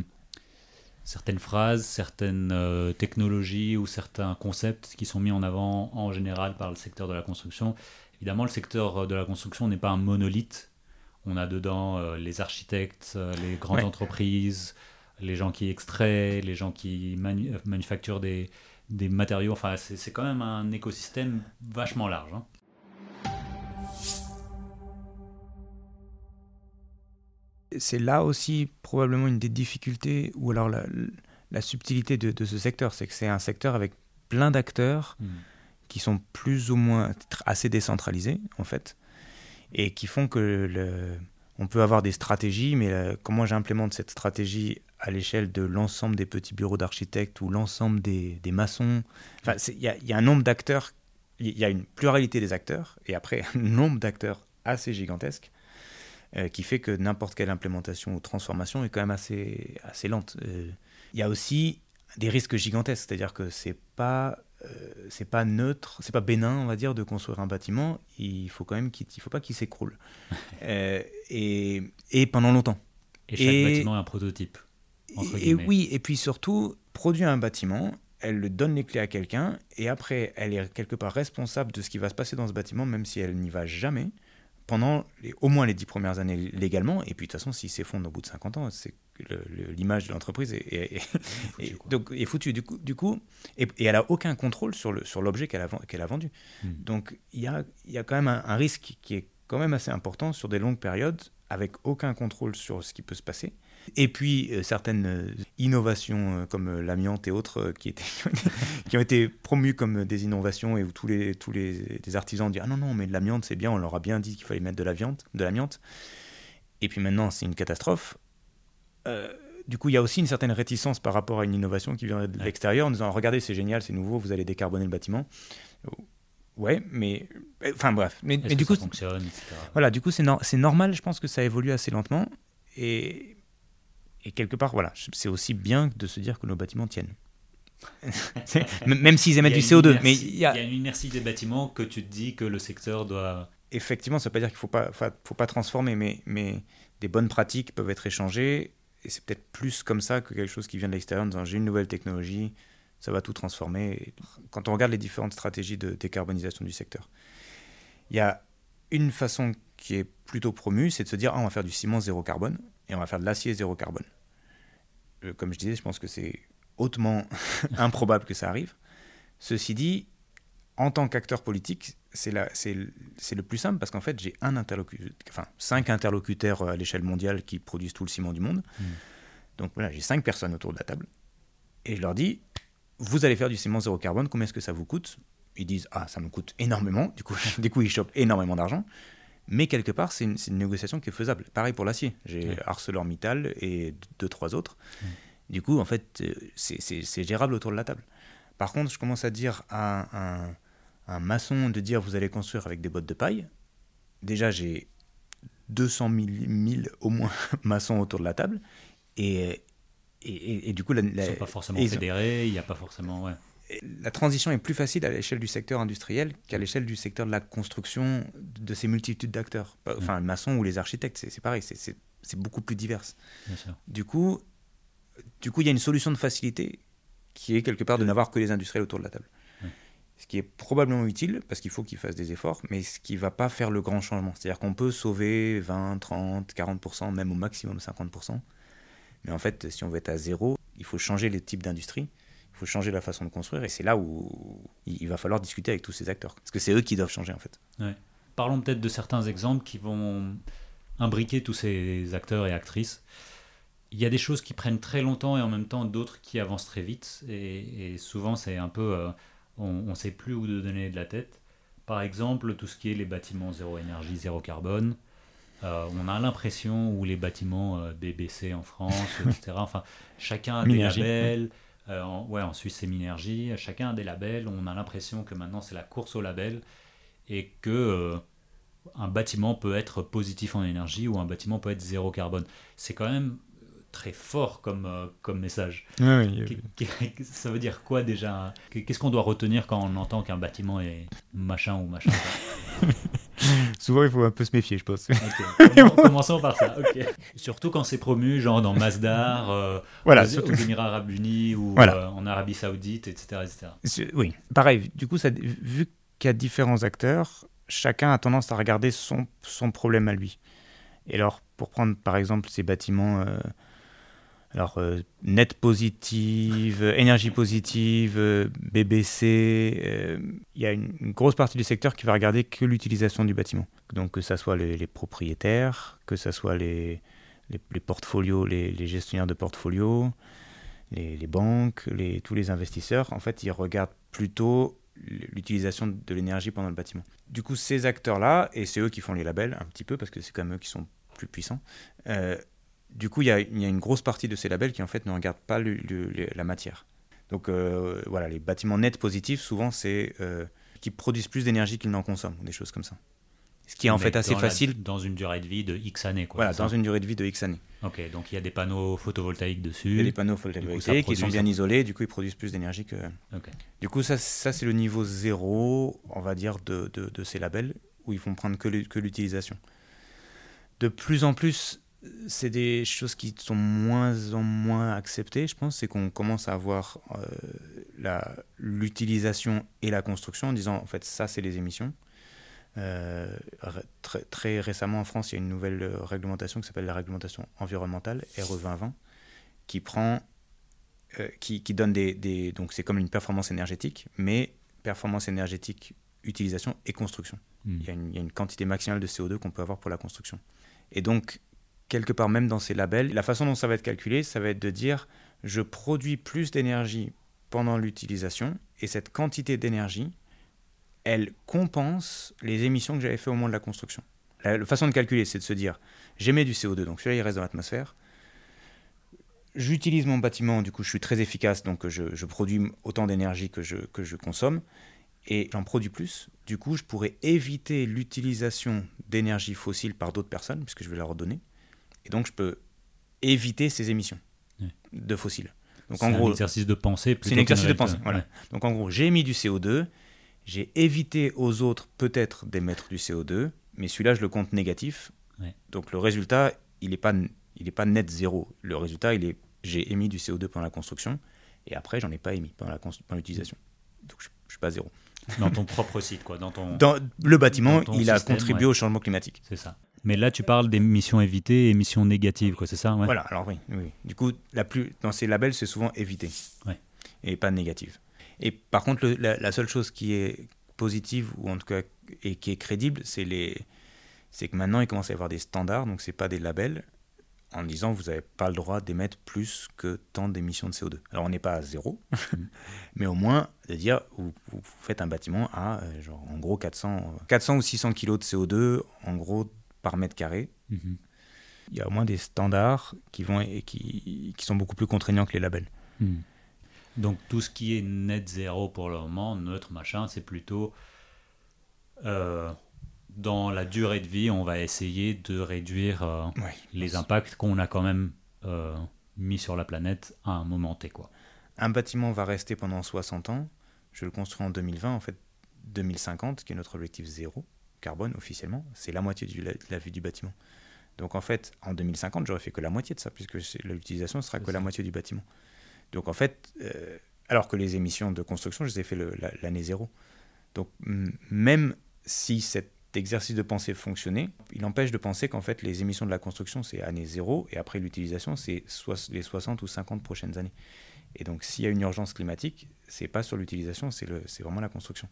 certaines phrases, certaines technologies ou certains concepts qui sont mis en avant en général par le secteur de la construction Évidemment, le secteur de la construction n'est pas un monolithe. On a dedans euh, les architectes, euh, les grandes entreprises, les gens qui extraient, les gens qui euh, manufacturent des, des, matériaux. Enfin, c'est quand même un écosystème vachement large. Hein. C'est là aussi probablement une des difficultés, ou alors la, la subtilité de, de, ce secteur, c'est que c'est un secteur avec plein d'acteurs. Hmm qui sont plus ou moins assez décentralisés en fait et qui font que le, on peut avoir des stratégies, mais euh, comment j'implémente cette stratégie à l'échelle de l'ensemble des petits bureaux d'architectes ou l'ensemble des, des, maçons Enfin, il y, y, a un nombre d'acteurs, il y a une pluralité des acteurs, et après un nombre d'acteurs assez gigantesque, euh, qui fait que n'importe quelle implémentation ou transformation est quand même assez, assez lente. Euh, il y a aussi des risques gigantesques, c'est-à-dire que c'est pas euh, c'est pas neutre, c'est pas bénin, on va dire, de construire un bâtiment. Il faut quand même qu'il, il faut pas qu'il s'écroule. et, et, pendant longtemps. Et chaque bâtiment est un prototype. et, oui, et puis surtout, produire un bâtiment, elle le donne les clés à quelqu'un, et après, elle est quelque part responsable de ce qui va se passer dans ce bâtiment, même si elle n'y va jamais, pendant les, au moins les dix premières années légalement. Et puis de toute façon, s'il s'effondre au bout de 50 ans, c'est l'image de l'entreprise est, est, est, donc, est foutue. Du coup, du coup et, elle a aucun contrôle sur l'objet sur qu'elle a, vendu. Hmm. Donc il y a, y a quand même un, risque qui est quand même assez important sur des longues périodes, avec aucun contrôle sur ce qui peut se passer. Et puis euh, certaines euh, innovations euh, comme l'amiante et autres qui, étaient, qui ont été promues comme des innovations et où tous les, tous les, artisans disent Ah non, non, mais de l'amiante c'est bien, on leur a bien dit qu'il fallait mettre de l'amiante. Et puis maintenant c'est une catastrophe. Euh, du coup, il y a aussi une certaine réticence par rapport à une innovation qui vient de l'extérieur en disant regardez, c'est génial, c'est nouveau, vous allez décarboner le bâtiment. Ouais, mais enfin bref, mais, du coup, voilà, du coup, c'est c'est normal. Je pense que ça évolue assez lentement et Et quelque part, voilà, c'est aussi bien de se dire que nos bâtiments tiennent. Même s'ils émettent du CO2. mais il y, a... une inertie des bâtiments que tu te dis que le secteur doit. Effectivement, ça ne veut pas dire qu'il ne faut pas, faut pas transformer, mais, mais des bonnes pratiques peuvent être échangées. Et c'est peut-être plus comme ça que quelque chose qui vient de l'extérieur en disant j'ai une nouvelle technologie, ça va tout transformer. Quand on regarde les différentes stratégies de décarbonisation du secteur, il y a une façon qui est plutôt promue, c'est de se dire ah, on va faire du ciment zéro carbone et on va faire de l'acier zéro carbone. Euh, comme je disais, je pense que c'est hautement improbable que ça arrive. Ceci dit, en tant qu'acteur politique, c'est le plus simple parce qu'en fait, j'ai un interlocuteur, enfin cinq interlocuteurs à l'échelle mondiale qui produisent tout le ciment du monde. Hmm. Donc voilà, j'ai cinq personnes autour de la table et je leur dis vous allez faire du ciment zéro carbone, combien est-ce que ça vous coûte? Ils disent ah ça me coûte énormément. Du coup, du coup ils chopent énormément d'argent. Mais quelque part, c'est une, négociation qui est faisable. Pareil pour l'acier. J'ai ArcelorMittal et deux, trois autres. Du coup, en fait, euh, c'est gérable autour de la table. Par contre, je commence à dire à un, un, maçon de dire vous allez construire avec des bottes de paille. Déjà, j'ai 200 000, au moins maçons autour de la table. Et, et, du coup, la, ils ne sont pas forcément fédérés, il n'y a pas forcément. Ouais. La transition est plus facile à l'échelle du secteur industriel qu'à l'échelle du secteur de la construction de ces multitudes d'acteurs. Enfin, le maçon ou les architectes, c'est pareil, c'est beaucoup plus divers. Du coup, du coup, il y a une solution de facilité qui est quelque part de n'avoir que les industriels autour de la table. Ce qui est probablement utile, parce qu'il faut qu'ils fassent des efforts, mais ce qui ne va pas faire le grand changement. C'est-à-dire qu'on peut sauver 20, 30, 40%, même au maximum 50%. Mais en fait, si on veut être à zéro, il faut changer les types d'industrie, il faut changer la façon de construire, et c'est là où il va falloir discuter avec tous ces acteurs. Parce que c'est eux qui doivent changer, en fait. Parlons peut-être de certains exemples qui vont imbriquer tous ces acteurs et actrices il y a des choses qui prennent très longtemps et en même temps d'autres qui avancent très vite. Et, souvent, c'est un peu. Euh, on ne sait plus où de donner de la tête. Par exemple, tout ce qui est les bâtiments zéro énergie, zéro carbone. Euh, on a l'impression, ou les bâtiments euh, BBC en France, etc. Enfin, chacun a des labels. En, ouais, en Suisse, c'est Minergie. Chacun a des labels. On a l'impression que maintenant, c'est la course au label. Et que un bâtiment peut être positif en énergie ou un bâtiment peut être zéro carbone. C'est quand même très fort comme, euh, comme message. Ça veut dire quoi déjà? Qu'est-ce qu'on doit retenir quand on entend qu'un bâtiment est machin ou machin Souvent, il faut un peu se méfier, je pense. Commençons par ça. Surtout quand c'est promu, genre dans Masdar, euh, voilà, aux, Émirats Arabes Unis ou euh, en Arabie Saoudite, etc. etc. Oui, pareil. Du coup, ça, vu qu'il y a différents acteurs, chacun a tendance à regarder son, son problème à lui. Et alors, pour prendre par exemple ces bâtiments alors, euh, net positive, énergie positive, euh, BBC, euh, il y a une, grosse partie du secteur qui va regarder que l'utilisation du bâtiment. Donc, que ce soit les, propriétaires, que ce soit les, les, portfolios, les, gestionnaires de portfolios, les, banques, tous les investisseurs, en fait, ils regardent plutôt l'utilisation de l'énergie pendant le bâtiment. Du coup, ces acteurs-là, et c'est eux qui font les labels un petit peu, parce que c'est quand même eux qui sont plus puissants, du coup, il y, a, une grosse partie de ces labels qui en fait ne regardent pas la matière. Donc euh, voilà, les bâtiments nets positifs, souvent, c'est euh, qui produisent plus d'énergie qu'ils n'en consomment, des choses comme ça. Ce qui est en fait assez facile. dans une durée de vie de X années. Quoi, voilà, dans une durée de vie de X années. Ok, donc il y a des panneaux photovoltaïques dessus. Il y a des panneaux photovoltaïques qui sont bien isolés, du coup ils produisent plus d'énergie que. Du coup, ça, ça c'est le niveau zéro, on va dire, de, de, ces labels, où ils vont prendre que l'utilisation. De plus en plus, c'est des choses qui sont moins en moins acceptées, je pense, c'est qu'on commence à avoir euh, l'utilisation et la construction en disant, en fait, ça, c'est les émissions. Euh, très, très, récemment, en France, il y a une nouvelle euh, réglementation qui s'appelle la réglementation environnementale, RE 2020, qui prend, qui, qui, donne des, des donc c'est comme une performance énergétique, mais performance énergétique, utilisation et construction. Hmm. Il, y a une, il y a une quantité maximale de CO2 qu'on peut avoir pour la construction. Et donc, quelque part même dans ces labels, la façon dont ça va être calculé, ça va être de dire je produis plus d'énergie pendant l'utilisation et cette quantité d'énergie, elle compense les émissions que j'avais fait au moment de la construction. La, façon de calculer, c'est de se dire j'émets du CO2, donc celui-là il reste dans l'atmosphère. J'utilise mon bâtiment, du coup je suis très efficace, donc je, produis autant d'énergie que je, consomme et j'en produis plus. Du coup, je pourrais éviter l'utilisation d'énergie fossile par d'autres personnes, puisque je vais leur redonner. Et donc, je peux éviter ces émissions de fossiles. Donc un exercice de pensée c'est un exercice de pensée. Donc en gros, j'ai émis du CO2, j'ai évité aux autres peut-être d'émettre du CO2, mais celui-là, je le compte négatif. Ouais. Donc le résultat, il n'est pas, il est pas net zéro. Le résultat, il est j'ai émis du CO2 pendant la construction, et après, j'en ai pas émis pendant l'utilisation. Donc je ne suis pas zéro. Dans ton propre site, quoi. Dans ton... Dans le bâtiment, Dans ton il a système, contribué ouais. au changement climatique. C'est ça. Mais là, tu parles d'émissions évitées et émissions négatives, quoi. C'est ça ouais. Voilà, alors oui, oui. Du coup, la plus, dans ces labels, c'est souvent évité. Ouais. Et pas négative. Et par contre, le- la, la seule chose qui est positive, ou en tout cas, et qui est crédible, c'est les, c'est que maintenant, il commence à y avoir des standards, donc c'est pas des labels, en disant vous n'avez pas le droit d'émettre plus que tant d'émissions de CO2. Alors on n'est pas à zéro, mais au moins de dire vous, vous faites un bâtiment à euh, genre en gros 400, euh, 400 ou 600 kilos de CO2 en gros par mètre carré. Mhm. Il y a au moins des standards qui vont et qui, qui sont beaucoup plus contraignants que les labels. Mhm. Donc tout ce qui est net zéro pour le moment, neutre, machin, c'est plutôt euh, dans la durée de vie, on va essayer de réduire euh, Ouais. les impacts qu'on a quand même euh, mis sur la planète à un moment T, quoi. Un bâtiment va rester pendant 60 ans. Je le construis en 2020, en fait 2050, qui est notre objectif zéro carbone officiellement, c'est la moitié de la vie du bâtiment. Donc en fait, en 2050, j'aurais fait que la moitié de ça, puisque l'utilisation sera que la moitié du bâtiment. Donc en fait, euh, alors que les émissions de construction, je les ai fait la- l'année zéro. Donc même si cet exercice de pensée fonctionnait, il empêche de penser qu'en fait les émissions de la construction c'est année zéro et après l'utilisation c'est les 60 ou 50 prochaines années. Et donc s'il y a une urgence climatique, c'est pas sur l'utilisation, c'est vraiment la construction.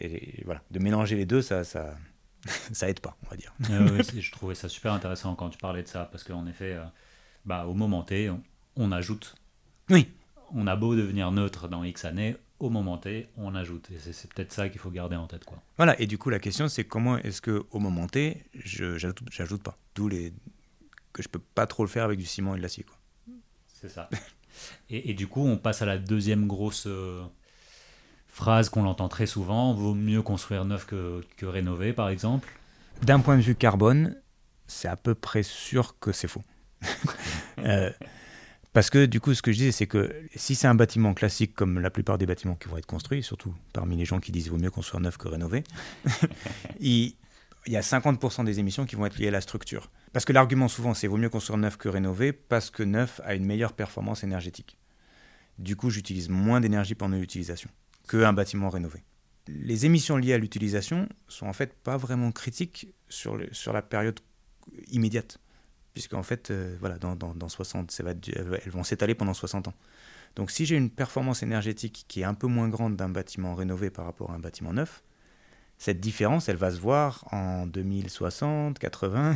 Et voilà, de mélanger les deux, ça, ça, ça aide pas, on va dire. Euh, c'est- je trouvais ça super intéressant quand tu parlais de ça, parce qu'en effet, euh, bah, au moment T, on, on ajoute. Oui. On a beau devenir neutre dans X années, au moment T, on ajoute. Et c'est, peut-être ça qu'il faut garder en tête, quoi. Voilà, et du coup la question c'est comment est-ce que au moment T, je j'ajoute pas, d'où les que je peux pas trop le faire avec du ciment et de l'acier. quoi. C'est ça. Et, et du coup, on passe à la deuxième grosse euh, phrase qu'on entend très souvent vaut mieux construire neuf que, que rénover, par exemple. D'un point de vue carbone, c'est à peu près sûr que c'est faux. Euh, parce que du coup, ce que je disais, c'est que si c'est un bâtiment classique, comme la plupart des bâtiments qui vont être construits, surtout parmi les gens qui disent vaut mieux construire neuf que rénover, il, il y a 50% des émissions qui vont être liées à la structure. Parce que l'argument souvent, c'est vaut mieux construire neuf que rénover, parce que neuf a une meilleure performance énergétique. Du coup, j'utilise moins d'énergie pendant l'utilisation qu'un bâtiment rénové. Les émissions liées à l'utilisation sont en fait pas vraiment critiques sur, le- sur la période immédiate. Puisqu'en fait, euh, voilà, dans, dans, dans 60, ça va, elles vont s'étaler pendant 60 ans. Donc si j'ai une performance énergétique qui est un peu moins grande d'un bâtiment rénové par rapport à un bâtiment neuf, cette différence, elle va se voir en 2060, 80,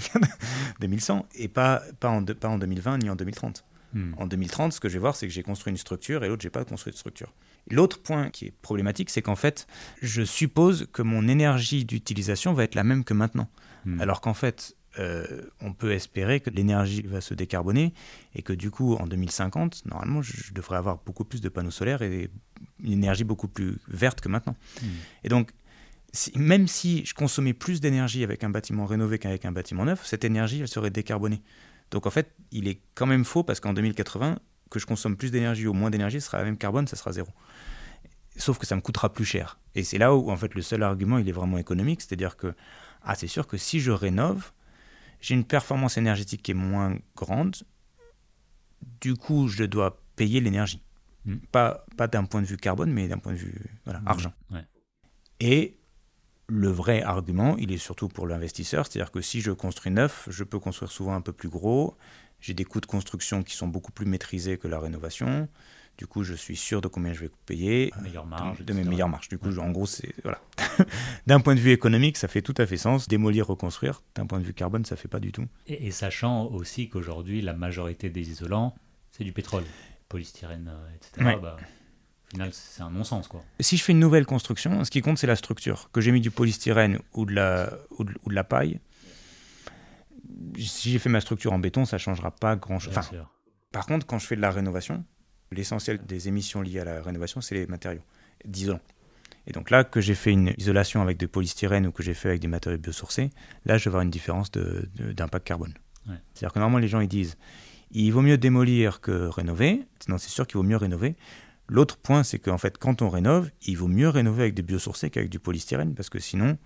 2100, et pas, pas, en, de- pas en 2020 ni en 2030. Hmm. En 2030, ce que je vais voir, c'est que j'ai construit une structure et l'autre, j'ai pas construit de structure. L'autre point qui est problématique, c'est qu'en fait, je suppose que mon énergie d'utilisation va être la même que maintenant. Hmm. Alors qu'en fait, euh, on peut espérer que l'énergie va se décarboner et que du coup, en 2050, normalement, je devrais avoir beaucoup plus de panneaux solaires et une énergie beaucoup plus verte que maintenant. Hmm. Et donc, si- même si je consommais plus d'énergie avec un bâtiment rénové qu'avec un bâtiment neuf, cette énergie, elle serait décarbonée. Donc en fait, il est quand même faux parce qu'en 2080, que je consomme plus d'énergie ou moins d'énergie, ce sera la même carbone, ça sera zéro. Sauf que ça me coûtera plus cher. Et c'est là où en fait le seul argument, il est vraiment économique, c'est-à-dire que ah, c'est sûr que si je rénove, j'ai une performance énergétique qui est moins grande. Du coup, je dois payer l'énergie. Mm. Pas, pas d'un point de vue carbone, mais d'un point de vue voilà, Hmm. argent. Ouais. Et le vrai argument, il est surtout pour l'investisseur, c'est-à-dire que si je construis neuf, je peux construire souvent un peu plus gros. J'ai des coûts de construction qui sont beaucoup plus maîtrisés que la rénovation. Du coup, je suis sûr de combien je vais payer, Meilleure de- marge, de, mes etc. meilleures marges. Du coup, en gros, c'est voilà. D'un point de vue économique, ça fait tout à fait sens. Démolir, reconstruire. D'un point de vue carbone, ça fait pas du tout. Et, et sachant aussi qu'aujourd'hui, la majorité des isolants, c'est du pétrole. Polystyrène, euh, etc. Ouais. bah, au final, c'est un non-sens, quoi. Si je fais une nouvelle construction, ce qui compte, c'est la structure. Que j'ai mis du polystyrène ou de la, ou de, ou de la paille, si j'ai fait ma structure en béton, ça changera pas grand-chose. Enfin. Par contre, quand je fais de la rénovation, l'essentiel des émissions liées à la rénovation, c'est les matériaux d'isolant. Et donc là, que j'ai fait une isolation avec de polystyrène ou que j'ai fait avec des matériaux biosourcés, là, je vais avoir une différence d'impact carbone. Ouais. C'est-à-dire que normalement, les gens, ils disent, Il vaut mieux démolir que rénover. Sinon, c'est sûr qu'il vaut mieux rénover. L'autre point, c'est qu'en fait, quand on rénove, il vaut mieux rénover avec des biosourcés qu'avec du polystyrène, parce que sinon,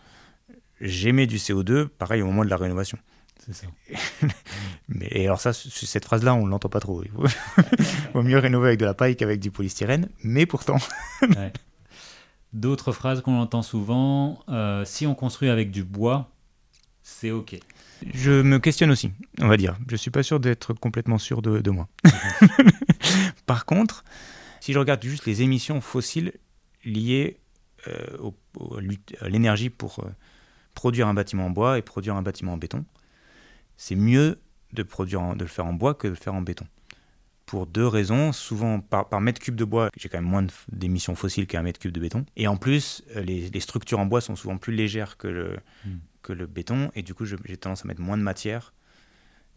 j'émets du CO2, pareil au moment de la rénovation. C'est ça. Mais et alors ça, cette phrase-là, on l'entend pas trop. Il vaut, vaut mieux rénover avec de la paille qu'avec du polystyrène, mais pourtant, Ouais. D'autres phrases qu'on entend souvent, euh, si on construit avec du bois, c'est OK. je me questionne aussi, on va dire. Je suis pas sûr d'être complètement sûr de, de moi. Par contre, si je regarde juste les émissions fossiles liées euh, au- au- à l'énergie pour euh, produire un bâtiment en bois et produire un bâtiment en béton, c'est mieux de, produire en- de le faire en bois que de le faire en béton. Pour deux raisons. Souvent, par, par mètre cube de bois, j'ai quand même moins d'émissions fossiles qu'un mètre cube de béton. Et en plus, euh, les, les structures en bois sont souvent plus légères que le, Mm. que le béton. Et du coup, j'ai tendance à mettre moins de matière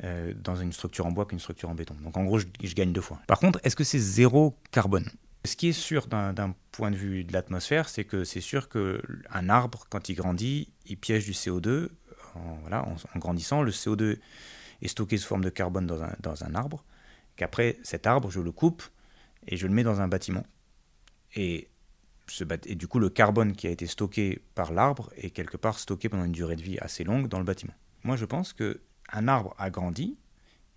euh, dans une structure en bois qu'une structure en béton. Donc en gros, je, je gagne deux fois. Par contre, est-ce que c'est zéro carbone? Ce qui est sûr d'un point de vue de l'atmosphère, c'est que c'est sûr qu'un arbre, quand il grandit, il piège du CO2. En, grandissant, le CO2 est stocké sous forme de carbone dans un, arbre. Qu'après, cet arbre, je le coupe et je le mets dans un bâtiment. Et, du coup, le carbone qui a été stocké par l'arbre est quelque part stocké pendant une durée de vie assez longue dans le bâtiment. Moi, je pense que un arbre a grandi,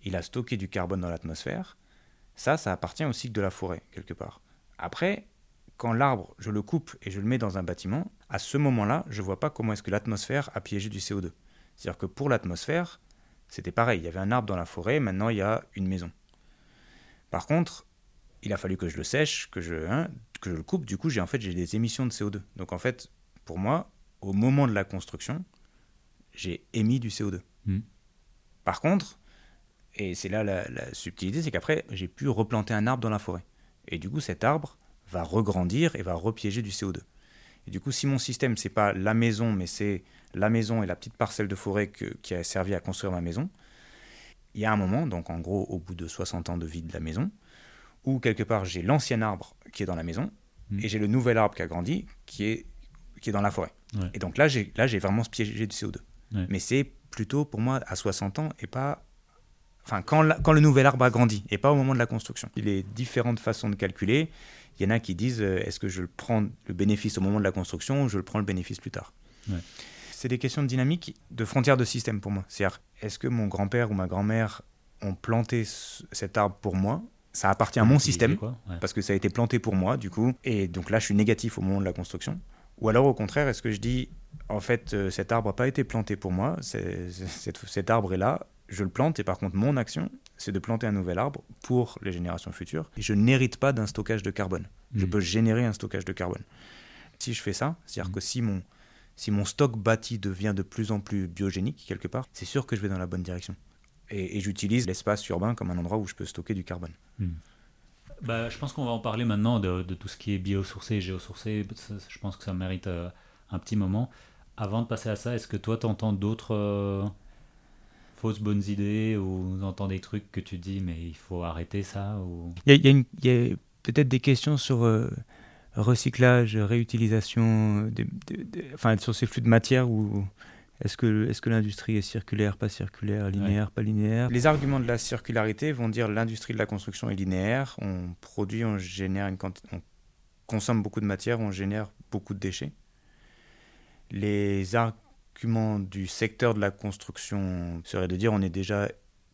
il a stocké du carbone dans l'atmosphère. Ça, ça appartient au cycle de la forêt, quelque part. Après, quand l'arbre, je le coupe et je le mets dans un bâtiment, à ce moment-là, je vois pas comment est-ce que l'atmosphère a piégé du CO2. C'est-à-dire que pour l'atmosphère, c'était pareil. Il y avait un arbre dans la forêt, maintenant il y a une maison. Par contre, il a fallu que je le sèche, que je, hein, que je le coupe. Du coup, j'ai en fait j'ai des émissions de CO2. Donc en fait, pour moi, au moment de la construction, j'ai émis du CO2. Mm. Par contre, et c'est là la, la subtilité, c'est qu'après, j'ai pu replanter un arbre dans la forêt. Et du coup, cet arbre va regrandir et va repiéger du CO2. Et du coup, si mon système, c'est pas la maison, mais c'est la maison et la petite parcelle de forêt que- qui a servi à construire ma maison, il y a un moment, donc en gros au bout de 60 ans de vie de la maison, où quelque part j'ai l'ancien arbre qui est dans la maison Mm. et j'ai le nouvel arbre qui a grandi qui est, qui est dans la forêt. Ouais. Et donc là, j'ai là j'ai vraiment piégé du CO2. Ouais. Mais c'est plutôt pour moi à 60 ans et pas. Enfin, quand, la- quand le nouvel arbre a grandi et pas au moment de la construction. Il y a différentes façons de calculer. Il y en a qui disent euh, est-ce que je prends le bénéfice au moment de la construction ou je le prends le bénéfice plus tard? Ouais. C'est des questions de dynamique, de frontières de système pour moi. C'est-à-dire, est-ce que mon grand-père ou ma grand-mère ont planté ce- cet arbre pour moi? Ça appartient à mon système quoi. Ouais. parce que ça a été planté pour moi, du coup. Et donc là, je suis négatif au moment de la construction. Ou alors, au contraire, est-ce que je dis, en fait, euh, cet arbre n'a pas été planté pour moi, cet, cet arbre est là, je le plante, et par contre, mon action, c'est de planter un nouvel arbre pour les générations futures. Et je n'hérite pas d'un stockage de carbone. Je Mm. peux générer un stockage de carbone. Si je fais ça, c'est-à-dire que si mon, si mon stock bâti devient de plus en plus biogénique, quelque part, c'est sûr que je vais dans la bonne direction. Et, et j'utilise l'espace urbain comme un endroit où je peux stocker du carbone. Bah, je pense qu'on va en parler maintenant de, de tout ce qui est biosourcé et géosourcé. Je pense que ça mérite euh, un petit moment. Avant de passer à ça, est-ce que toi, tu entends d'autres euh, fausses bonnes idées ou entends des trucs que tu dis, mais il faut arrêter ça ou... Il y a, il y a une- il y a peut-être des questions sur euh, recyclage, réutilisation, des- des- des- enfin sur ces flux de matière ou est-ce que, est que l'industrie est circulaire, pas circulaire, linéaire, pas linéaire? Les arguments de la circularité vont dire l'industrie de la construction est linéaire, on produit, on génère une quantité, on consomme beaucoup de matière, on génère beaucoup de déchets. Les arguments du secteur de la construction seraient de dire on est déjà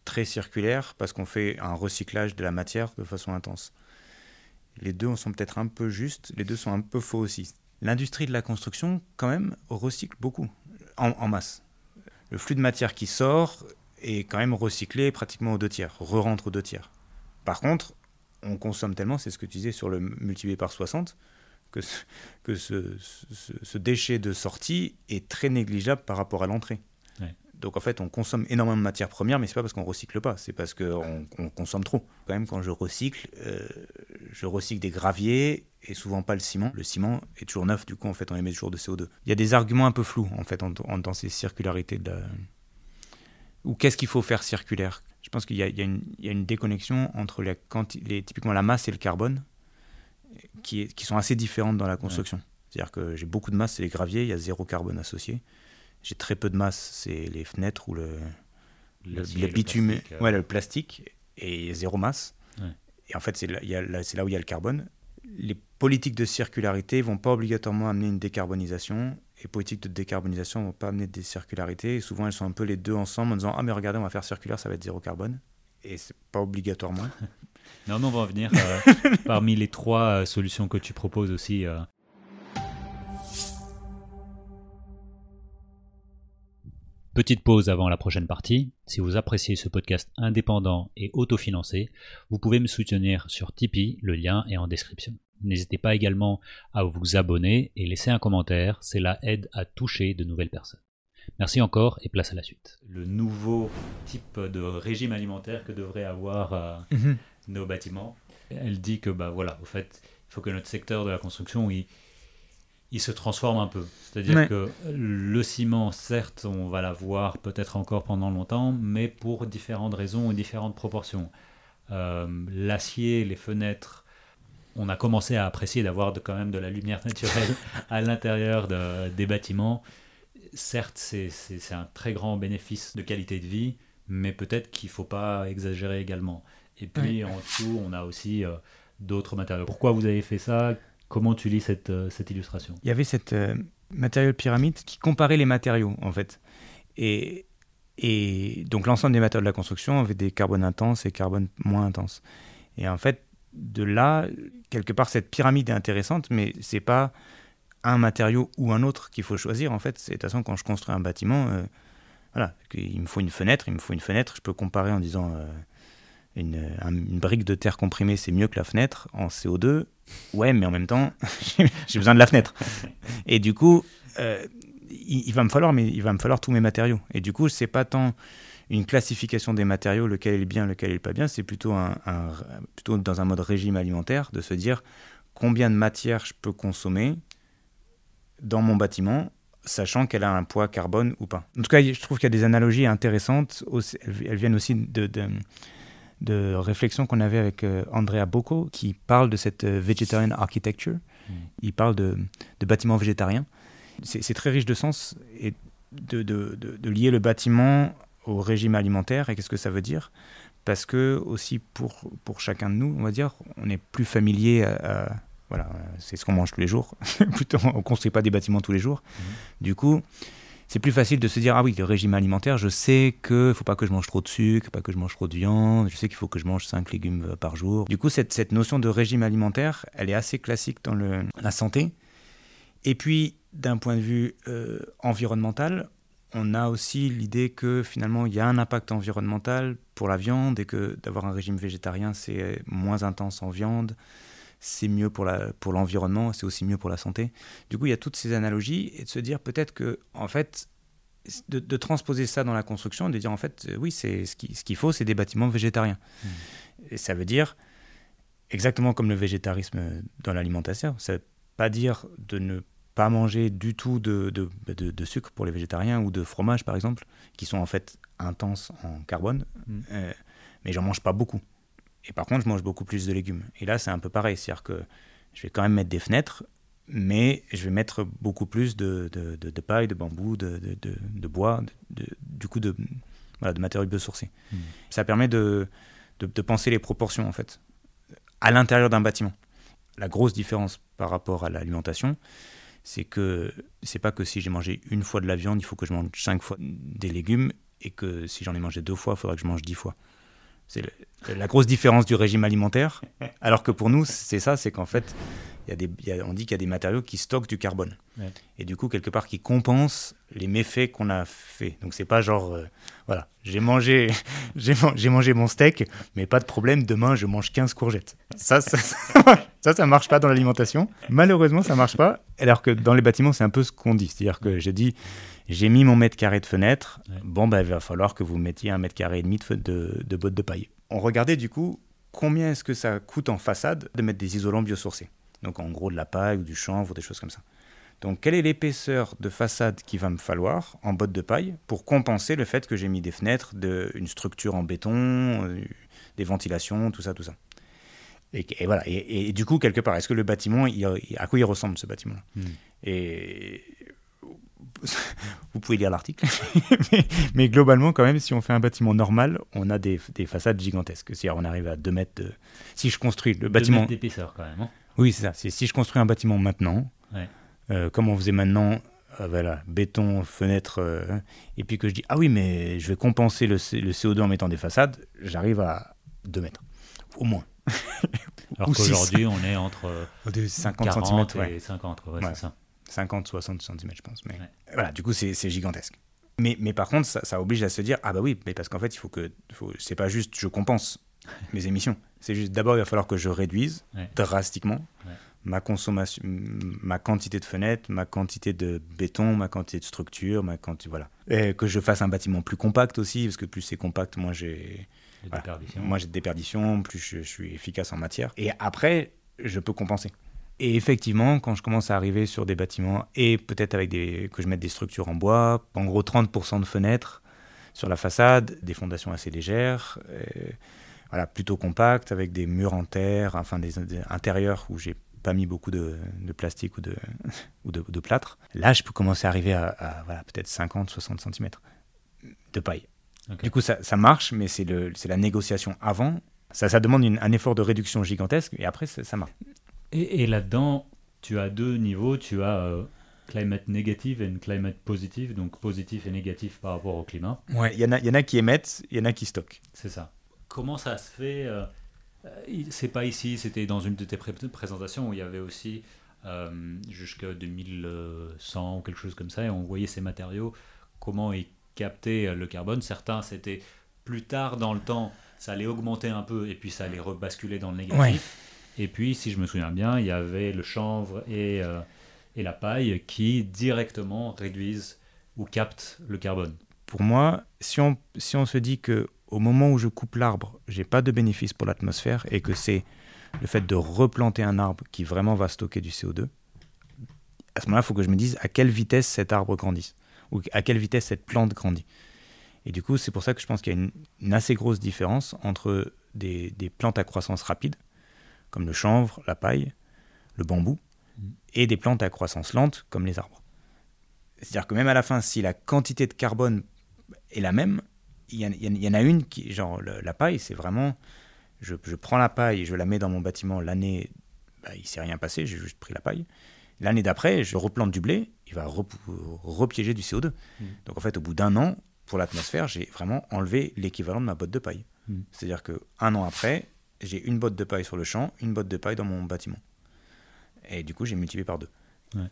très circulaire parce qu'on fait un recyclage de la matière de façon intense. Les deux sont peut-être un peu justes, les deux sont un peu faux aussi. L'industrie de la construction, quand même, recycle beaucoup, en, masse. Le flux de matière qui sort est quand même recyclé pratiquement aux deux tiers, re-rentre aux deux tiers. Par contre, on consomme tellement, c'est ce que tu disais sur le multiplié par 60, que, que ce déchet de sortie est très négligeable par rapport à l'entrée. Donc en fait, on consomme énormément de matières premières, mais c'est pas parce qu'on recycle pas, c'est parce qu'on on consomme trop. Quand même, quand je recycle, euh, je recycle des graviers et souvent pas le ciment. Le ciment est toujours neuf, du coup, en fait, on émet toujours de CO2. Il y a des arguments un peu flous, en fait, en- en- dans ces circularités de la... Ou qu'est-ce qu'il faut faire circulaire? Je pense qu'il y, a- y une- il y a une déconnexion entre la les, typiquement la masse et le carbone, qui, est- qui sont assez différentes dans la construction. C'est-à-dire que j'ai beaucoup de masse, c'est les graviers, il y a zéro carbone associé. J'ai très peu de masse, c'est les fenêtres ou le, le, bitume, plastique, euh. ouais, le plastique. et zéro masse. Ouais. Et en fait, c'est là, où il y a le carbone. Les politiques de circularité vont pas obligatoirement amener une décarbonisation. Et politiques de décarbonisation vont pas amener des circularités. Et souvent, elles sont un peu les deux ensemble en disant Ah, mais regardez, on va faire circulaire, ça va être zéro carbone. Et c'est pas obligatoirement. Non, mais on va en venir. euh, parmi les trois euh, solutions que tu proposes aussi. euh, Petite pause avant la prochaine partie. Si vous appréciez ce podcast indépendant et autofinancé, vous pouvez me soutenir sur Tipeee, le lien est en description. N'hésitez pas également à vous abonner et laisser un commentaire, cela aide à toucher de nouvelles personnes. Merci encore et place à la suite. Le nouveau type de régime alimentaire que devraient avoir euh, nos bâtiments. Elle dit que bah voilà, au fait, il faut que notre secteur de la construction il, il se transforme un peu. C'est-à-dire Ouais. que le ciment, certes, on va l'avoir peut-être encore pendant longtemps, mais pour différentes raisons et différentes proportions. Euh, L'acier, les fenêtres, on a commencé à apprécier d'avoir quand même de la lumière naturelle à l'intérieur de- des bâtiments. Certes, c'est un très grand bénéfice de qualité de vie, mais peut-être qu'il ne faut pas exagérer également. Et puis en dessous, on a aussi euh, d'autres matériaux. Pourquoi vous avez fait ça? Comment tu lis cette, euh, illustration? Il y avait cette euh, matériau pyramide qui comparait les matériaux, en fait. Et, donc, l'ensemble des matériaux de la construction avaient des carbones intenses et carbones moins intenses. Et en fait, de là, quelque part, cette pyramide est intéressante, mais c'est pas un matériau ou un autre qu'il faut choisir. En fait, c'est de toute façon, quand je construis un bâtiment, euh, voilà, il me faut une fenêtre, il me faut une fenêtre. Je peux comparer en disant une, un- une brique de terre comprimée, c'est mieux que la fenêtre en CO2. Ouais, mais en même temps, j'ai besoin de la fenêtre. Et du coup, euh, il, va me falloir, mais il va me falloir tous mes matériaux. Et du coup, c'est pas tant une classification des matériaux, lequel est bien, lequel est pas bien. C'est plutôt un, plutôt dans un mode régime alimentaire de se dire combien de matière je peux consommer dans mon bâtiment, sachant qu'elle a un poids carbone ou pas. En tout cas, je trouve qu'il y a des analogies intéressantes. Elles viennent aussi de, de réflexions qu'on avait avec euh, Andrea Bocco, qui parle de cette euh, vegetarian architecture. Mm. Il parle de, de bâtiments végétariens. C'est très riche de sens et de, de, de- de lier le bâtiment au régime alimentaire. Et qu'est-ce que ça veut dire Parce que aussi pour, pour chacun de nous, on va dire, on est plus familier à, à- voilà, c'est ce qu'on mange tous les jours. Plutôt, on construit pas des bâtiments tous les jours. Du coup, c'est plus facile de se dire ah oui, le régime alimentaire, je sais que faut pas que je mange trop de sucre, pas que je mange trop de viande, je sais qu'il faut que je mange 5 légumes euh, par jour. Du coup, cette, cette notion de régime alimentaire, elle est assez classique dans le, la santé. Et puis, d'un point de vue euh, environnemental, on a aussi l'idée que finalement, il y a un impact environnemental pour la viande et que d'avoir un régime végétarien, c'est moins intense en viande, c'est mieux pour la- pour l'environnement, c'est aussi mieux pour la santé. Du coup, il y a toutes ces analogies et de se dire peut-être que, en fait, de, de transposer ça dans la construction, de dire en fait, oui, c'est ce qui- ce qu'il faut, c'est des bâtiments végétariens. Et ça veut dire exactement comme le végétarisme dans l'alimentation. Ça veut pas dire de ne pas manger du tout de, de, de- de sucre pour les végétariens ou de fromage, par exemple, qui sont en fait intenses en carbone. Mm. Euh, mais j'en mange pas beaucoup. Et par contre, je mange beaucoup plus de légumes. Et là, c'est un peu pareil. C'est-à-dire que je vais quand même mettre des fenêtres, mais je vais mettre beaucoup plus de, de, de- de paille, de bambou, de, bois, du coup, de, voilà, de matériaux biosourcés. Mm. Ça permet de penser les proportions, en fait, à l'intérieur d'un bâtiment. La grosse différence par rapport à l'alimentation, c'est que c'est pas que si j'ai mangé une fois de la viande, il faut que je mange cinq fois des légumes, et que si j'en ai mangé deux fois, il faudra que je mange dix fois. C'est la grosse différence du régime alimentaire. Alors que pour nous, c'est ça, c'est qu'en fait, y a des, il y a- on dit qu'il y a des matériaux qui stockent du carbone. Ouais. Et du coup, quelque part, qui compensent les méfaits qu'on a fait. Donc, c'est pas genre, euh, voilà, j'ai mangé, j'ai man- j'ai mangé mon steak, mais pas de problème, demain, je mange 15 courgettes. Ça, ça, ça, ça marche pas dans l'alimentation. Malheureusement, ça marche pas. Alors que dans les bâtiments, c'est un peu ce qu'on dit. C'est-à-dire que j'ai dit, j'ai mis mon mètre carré de fenêtre. Ouais. Bon, ben, il va falloir que vous mettiez un mètre carré et demi de, de, de bottes de paille. On regardait du coup combien est-ce que ça coûte en façade de mettre des isolants biosourcés? Donc en gros de la paille ou du chanvre ou des choses comme ça. Donc quelle est l'épaisseur de façade qu'il va me falloir en bottes de paille pour compenser le fait que j'ai mis des fenêtres, de, une structure en béton, euh, des ventilations, tout ça, tout ça. Et, et voilà. Et, et du coup, quelque part, est-ce que le bâtiment, il- à quoi il ressemble ce bâtiment-là? Mm. Et vous pouvez lire l'article. mais, globalement, quand même, si on fait un bâtiment normal, on a des, façades gigantesques. Si on arrive à 2 mètres de... Si je construis le bâtiment... 2 mètres d'épaisseur, quand même. Hein. Oui, c'est ça. Si je construis un bâtiment maintenant, euh, comme on faisait maintenant, euh, voilà, béton, fenêtre, euh, et puis que je dis, ah oui, mais je vais compenser le, le CO2 en mettant des façades, j'arrive à 2 mètres. Au moins. Alors qu'aujourd'hui, on est entre 50 cm et 50, c'est ça. 50, 60 cm, je pense. Mais voilà, du coup, c'est gigantesque. Mais, mais par contre, ça, oblige à se dire ah bah oui, mais parce qu'en fait, il faut que. c'est pas juste je compense mes émissions. C'est juste d'abord, il va falloir que je réduise drastiquement ma consommation, ma quantité de fenêtres, ma quantité de béton, ma quantité de structure, ma quantité. Voilà. Et que je fasse un bâtiment plus compact aussi, parce que plus c'est compact, moins j'ai. Moi, j'ai de déperdition, plus je, suis efficace en matière. Et après, je peux compenser. Et effectivement, quand je commence à arriver sur des bâtiments, et peut-être avec des, que je mette des structures en bois, en gros 30% de fenêtres sur la façade, des fondations assez légères, euh, voilà, plutôt compactes, avec des murs en terre, enfin des, intérieurs où j'ai pas mis beaucoup de, plastique ou, de, ou de, plâtre. Là, je peux commencer à arriver à, voilà, peut-être 50-60 cm de paille. Du coup, ça, ça marche, mais c'est la négociation avant. Ça, ça demande un effort de réduction gigantesque, et après, ça, marche. Et, là-dedans, tu as deux niveaux. Tu as euh, climate négative et climate positive, donc positif et négatif par rapport au climat. Ouais, il y, en a, y en a qui émettent, il y en a qui stockent. C'est ça. Comment ça se fait euh, euh, C'est pas ici, c'était dans une de tes présentations où il y avait aussi euh, jusqu'à 2100 ou quelque chose comme ça, et on voyait ces matériaux, comment ils captaient le carbone. Certains, c'était plus tard dans le temps, ça allait augmenter un peu, et puis ça allait rebasculer dans le négatif. Et puis, si je me souviens bien, il y avait le chanvre et, euh, et la paille qui directement réduisent ou captent le carbone. Pour moi, si on, si on se dit que au moment où je coupe l'arbre, j'ai pas de bénéfice pour l'atmosphère et que c'est le fait de replanter un arbre qui vraiment va stocker du CO2, à ce moment-là, il faut que je me dise à quelle vitesse cet arbre grandit ou à quelle vitesse cette plante grandit. Et du coup, c'est pour ça que je pense qu'il y a une, une, assez grosse différence entre des, des plantes à croissance rapide, comme le chanvre, la paille, le bambou, mm. et des plantes à croissance lente, comme les arbres. C'est-à-dire que même à la fin, si la quantité de carbone est la même, il y, en a une qui, genre la paille, c'est vraiment, je, prends la paille et je la mets dans mon bâtiment l'année, bah, il ne s'est rien passé, j'ai juste pris la paille. L'année d'après, je replante du blé, il va repiéger du CO2. Mm. Donc en fait, au bout d'un an, pour l'atmosphère, j'ai vraiment enlevé l'équivalent de ma botte de paille. Mm. C'est-à-dire qu'un an après, j'ai une botte de paille sur le champ, une botte de paille dans mon bâtiment. Et du coup, j'ai multiplié par deux.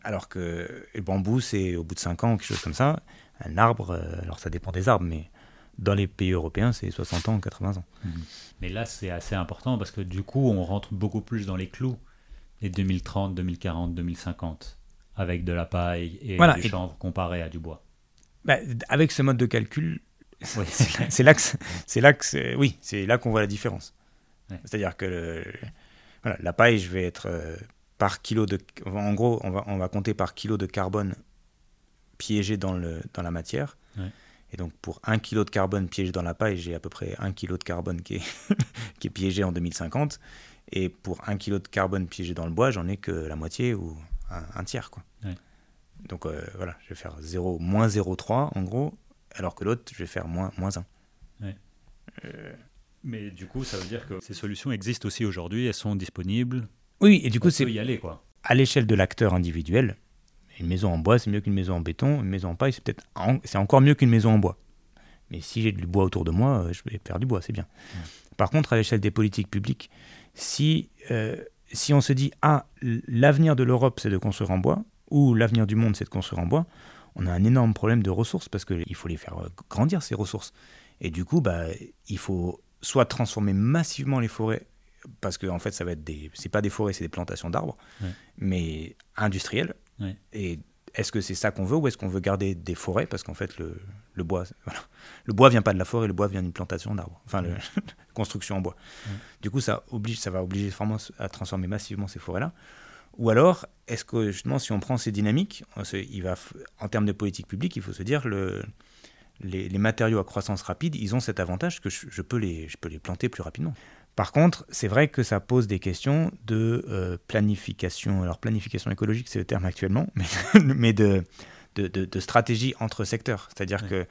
Alors que le bambou, c'est au bout de 5 ans, quelque chose comme ça. Un arbre, euh, alors ça dépend des arbres, mais dans les pays européens, c'est 60 ans, 80 ans. Mhm. Mais là, c'est assez important parce que du coup, on rentre beaucoup plus dans les clous, les 2030, 2040, 2050, avec de la paille et du chanvre comparé à du bois. Bah, avec ce mode de calcul, c'est là, là que oui, c'est là qu'on voit la différence. C'est-à-dire que la paille, je vais être euh, par kilo de. En gros, on va, on va compter par kilo de carbone piégé dans, le, dans la matière. Et donc, pour un kilo de carbone piégé dans la paille, j'ai à peu près un kilo de carbone qui est, qui est piégé en 2050. Et pour un kilo de carbone piégé dans le bois, j'en ai que la moitié ou un, tiers. Quoi. Donc, euh, voilà, je vais faire 0, moins 0,3 en gros, alors que l'autre, je vais faire moins, moins 1. Euh, mais du coup, ça veut dire que ces solutions existent aussi aujourd'hui, elles sont disponibles. Oui, et du coup, c'est y aller quoi. À l'échelle de l'acteur individuel, une maison en bois, c'est mieux qu'une maison en béton. Une maison en paille, c'est peut-être c'est encore mieux qu'une maison en bois. Mais si j'ai du bois autour de moi, euh, je vais faire du bois, c'est bien. Par contre, à l'échelle des politiques publiques, si, euh, si on se dit ah l'avenir de l'Europe c'est de construire en bois ou l'avenir du monde c'est de construire en bois, on a un énorme problème de ressources parce qu'il faut les faire euh, grandir ces ressources. Et du coup, bah, il faut soit transformer massivement les forêts, parce que en fait, ça va être des, c'est pas des forêts, c'est des plantations d'arbres, mais industrielles. Et est-ce que c'est ça qu'on veut ou est-ce qu'on veut garder des forêts? Parce qu'en fait, le, le bois, voilà. le bois vient pas de la forêt, le bois vient d'une plantation d'arbres, enfin, la construction en bois. Du coup, ça oblige, ça va obliger vraiment à transformer massivement ces forêts-là. Ou alors, est-ce que justement, si on prend ces dynamiques, il va, en termes de politique publique, il faut se dire le les, matériaux à croissance rapide, ils ont cet avantage que je, peux, les, je peux les planter plus rapidement. Par contre, c'est vrai que ça pose des questions de euh, planification. Alors, planification écologique, c'est le terme actuellement, mais, mais de, de, de, stratégie entre secteurs. C'est-à-dire que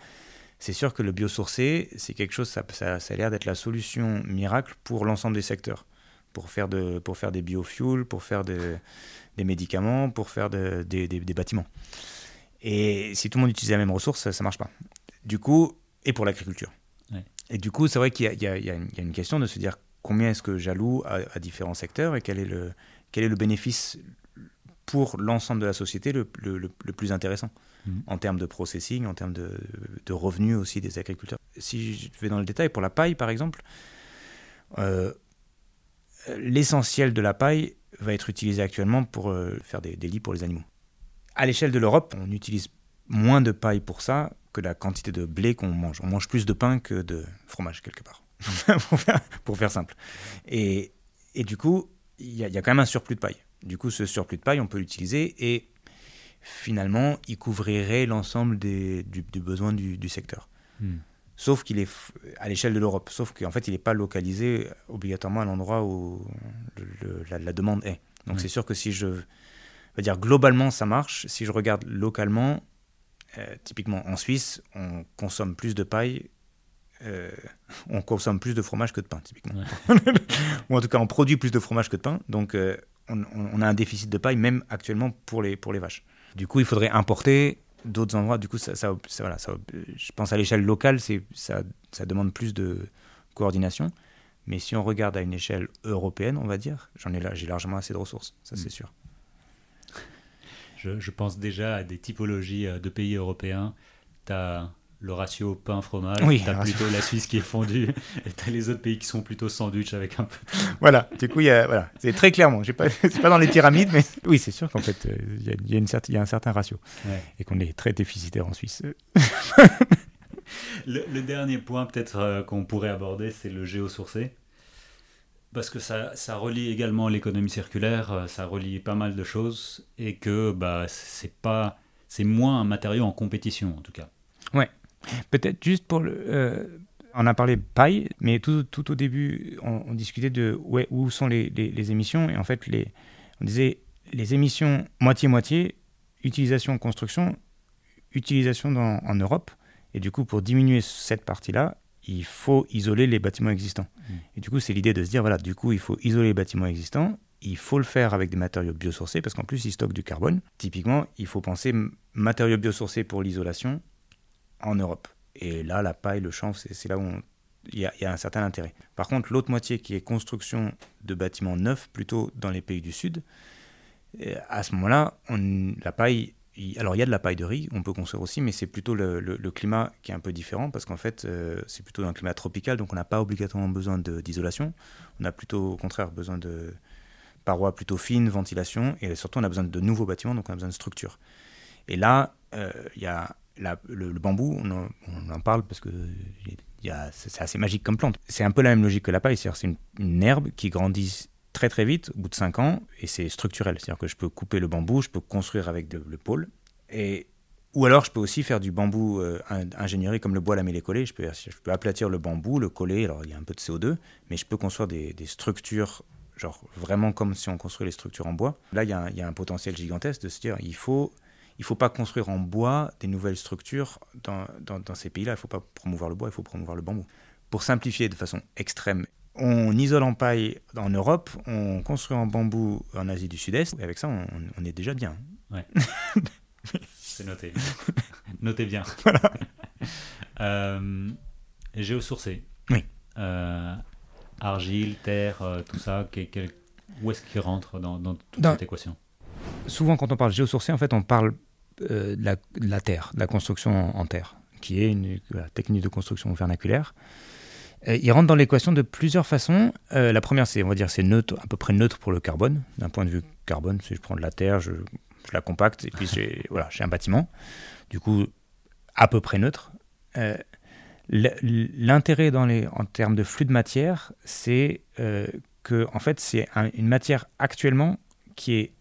c'est sûr que le biosourcé, c'est quelque chose, ça, ça, ça a l'air d'être la solution miracle pour l'ensemble des secteurs. Pour faire, de, pour faire des biofuels, pour faire de, des médicaments, pour faire de, des, des, bâtiments. Et si tout le monde utilise la même ressource, ça ne marche pas. Du coup, et pour l'agriculture. Et du coup, c'est vrai qu'il y, y, y, a une question de se dire combien est-ce que j'alloue à, à, différents secteurs et quel est le, quel est le bénéfice pour l'ensemble de la société le, le, le plus intéressant mmh. en termes de processing, en termes de, de, revenus aussi des agriculteurs. Si je vais dans le détail, pour la paille par exemple, euh, l'essentiel de la paille va être utilisé actuellement pour euh, faire des, des, lits pour les animaux. À l'échelle de l'Europe, on utilise moins de paille pour ça que la quantité de blé qu'on mange. On mange plus de pain que de fromage quelque part, pour, faire, pour, faire, simple. Et, et du coup, il y, y, a quand même un surplus de paille. Du coup, ce surplus de paille, on peut l'utiliser et finalement, il couvrirait l'ensemble du, du, besoin du, du secteur. Hmm. Sauf qu'il est à l'échelle de l'Europe, sauf qu'en fait, il n'est pas localisé obligatoirement à l'endroit où le, la, la, demande est. Donc, c'est sûr que si je veux dire globalement, ça marche. Si je regarde localement, euh, typiquement en Suisse, on consomme plus de paille euh, on consomme plus de fromage que de pain, typiquement. Ou en tout cas, on produit plus de fromage que de pain. Donc, euh, on, a un déficit de paille, même actuellement, pour les, pour les vaches. Du coup, il faudrait importer d'autres endroits. Du coup, ça, ça, voilà, ça, je pense à l'échelle locale, ça, ça demande plus de coordination. Mais si on regarde à une échelle européenne, on va dire, j'en ai là, j'ai largement assez de ressources, ça c'est mm. sûr. Je, je, pense déjà à des typologies euh, de pays européens. Tu as le ratio pain-fromage, oui, tu as plutôt la Suisse qui est fondue, et tu as les autres pays qui sont plutôt sandwich avec un peu. Voilà, du coup, y a, voilà, c'est très clairement, c'est pas, pas dans les pyramides, mais oui, c'est sûr qu'en fait, euh, il y, a, y, a y, a un certain ratio, ouais. et qu'on est très déficitaire en Suisse. le, le, dernier point, peut-être, euh, qu'on pourrait aborder, c'est le géosourcé. Parce que ça, ça relie également l'économie circulaire, euh, ça relie pas mal de choses, et que bah, c'est pas, c'est moins un matériau en compétition, en tout cas. Ouais. Peut-être juste pour le. Euh, on a parlé paille, mais tout, tout au début, on, on, discutait de ouais, où sont les, les, les, émissions. Et en fait, les, on disait les émissions moitié-moitié, utilisation construction, utilisation dans, en Europe. Et du coup, pour diminuer cette partie-là, il faut isoler les bâtiments existants. Mmh. Et du coup, c'est l'idée de se dire voilà, du coup, il faut isoler les bâtiments existants. Il faut le faire avec des matériaux biosourcés parce qu'en plus, ils stockent du carbone. Typiquement, il faut penser matériaux biosourcés pour l'isolation en Europe. Et là, la paille, le chanvre, c'est là où il y, a un certain intérêt. Par contre, l'autre moitié qui est construction de bâtiments neufs, plutôt dans les pays du Sud, euh, à ce moment-là, la paille, alors il y a de la paille de riz, on peut construire aussi, mais c'est plutôt le, climat qui est un peu différent, parce qu'en fait, euh, c'est plutôt un climat tropical, donc on n'a pas obligatoirement besoin d'isolation, on a plutôt au contraire besoin de parois plutôt fines, ventilation, et surtout on a besoin de nouveaux bâtiments, donc on a besoin de structures. Et là, euh, il y a le, bambou, on en, parle parce que c'est assez magique comme plante. C'est un peu la même logique que la paille, c'est une, herbe qui grandit très très vite au bout de 5 ans et c'est structurel, c'est-à-dire que je peux couper le bambou, je peux construire avec le pôle et ou alors je peux aussi faire du bambou euh, ingénierie comme le bois lamellé collé, je peux, je peux aplatir le bambou, le coller, alors il y a un peu de CO2, mais je peux construire des, des structures genre vraiment comme si on construit les structures en bois. Là, il y, a un, il y a un potentiel gigantesque de se dire il faut il ne faut pas construire en bois des nouvelles structures dans, dans, dans ces pays-là. Il ne faut pas promouvoir le bois, il faut promouvoir le bambou. Pour simplifier de façon extrême, on isole en paille en Europe, on construit en bambou en Asie du Sud-Est, et avec ça, on, on, est déjà bien. Ouais. C'est noté. Notez bien. Voilà. euh, géosourcé. Oui. Euh, argile, terre, euh, tout ça, quel, quel, où est-ce qu'il rentre dans, dans toute dans, cette équation? Souvent, quand on parle géosourcé, en fait, on parle de, la, de, la, terre, de la construction en, en terre, qui est une la technique de construction vernaculaire. Euh, il rentre dans l'équation de plusieurs façons. Euh, la première, c'est, on va dire, c'est neutre, à peu près neutre pour le carbone. D'un point de vue carbone, si je prends de la terre, je, je la compacte et puis j'ai, voilà, j'ai un bâtiment. Du coup, à peu près neutre. Euh, l'intérêt dans les, en termes de flux de matière, c'est euh, que, en fait, c'est un, une matière actuellement qui est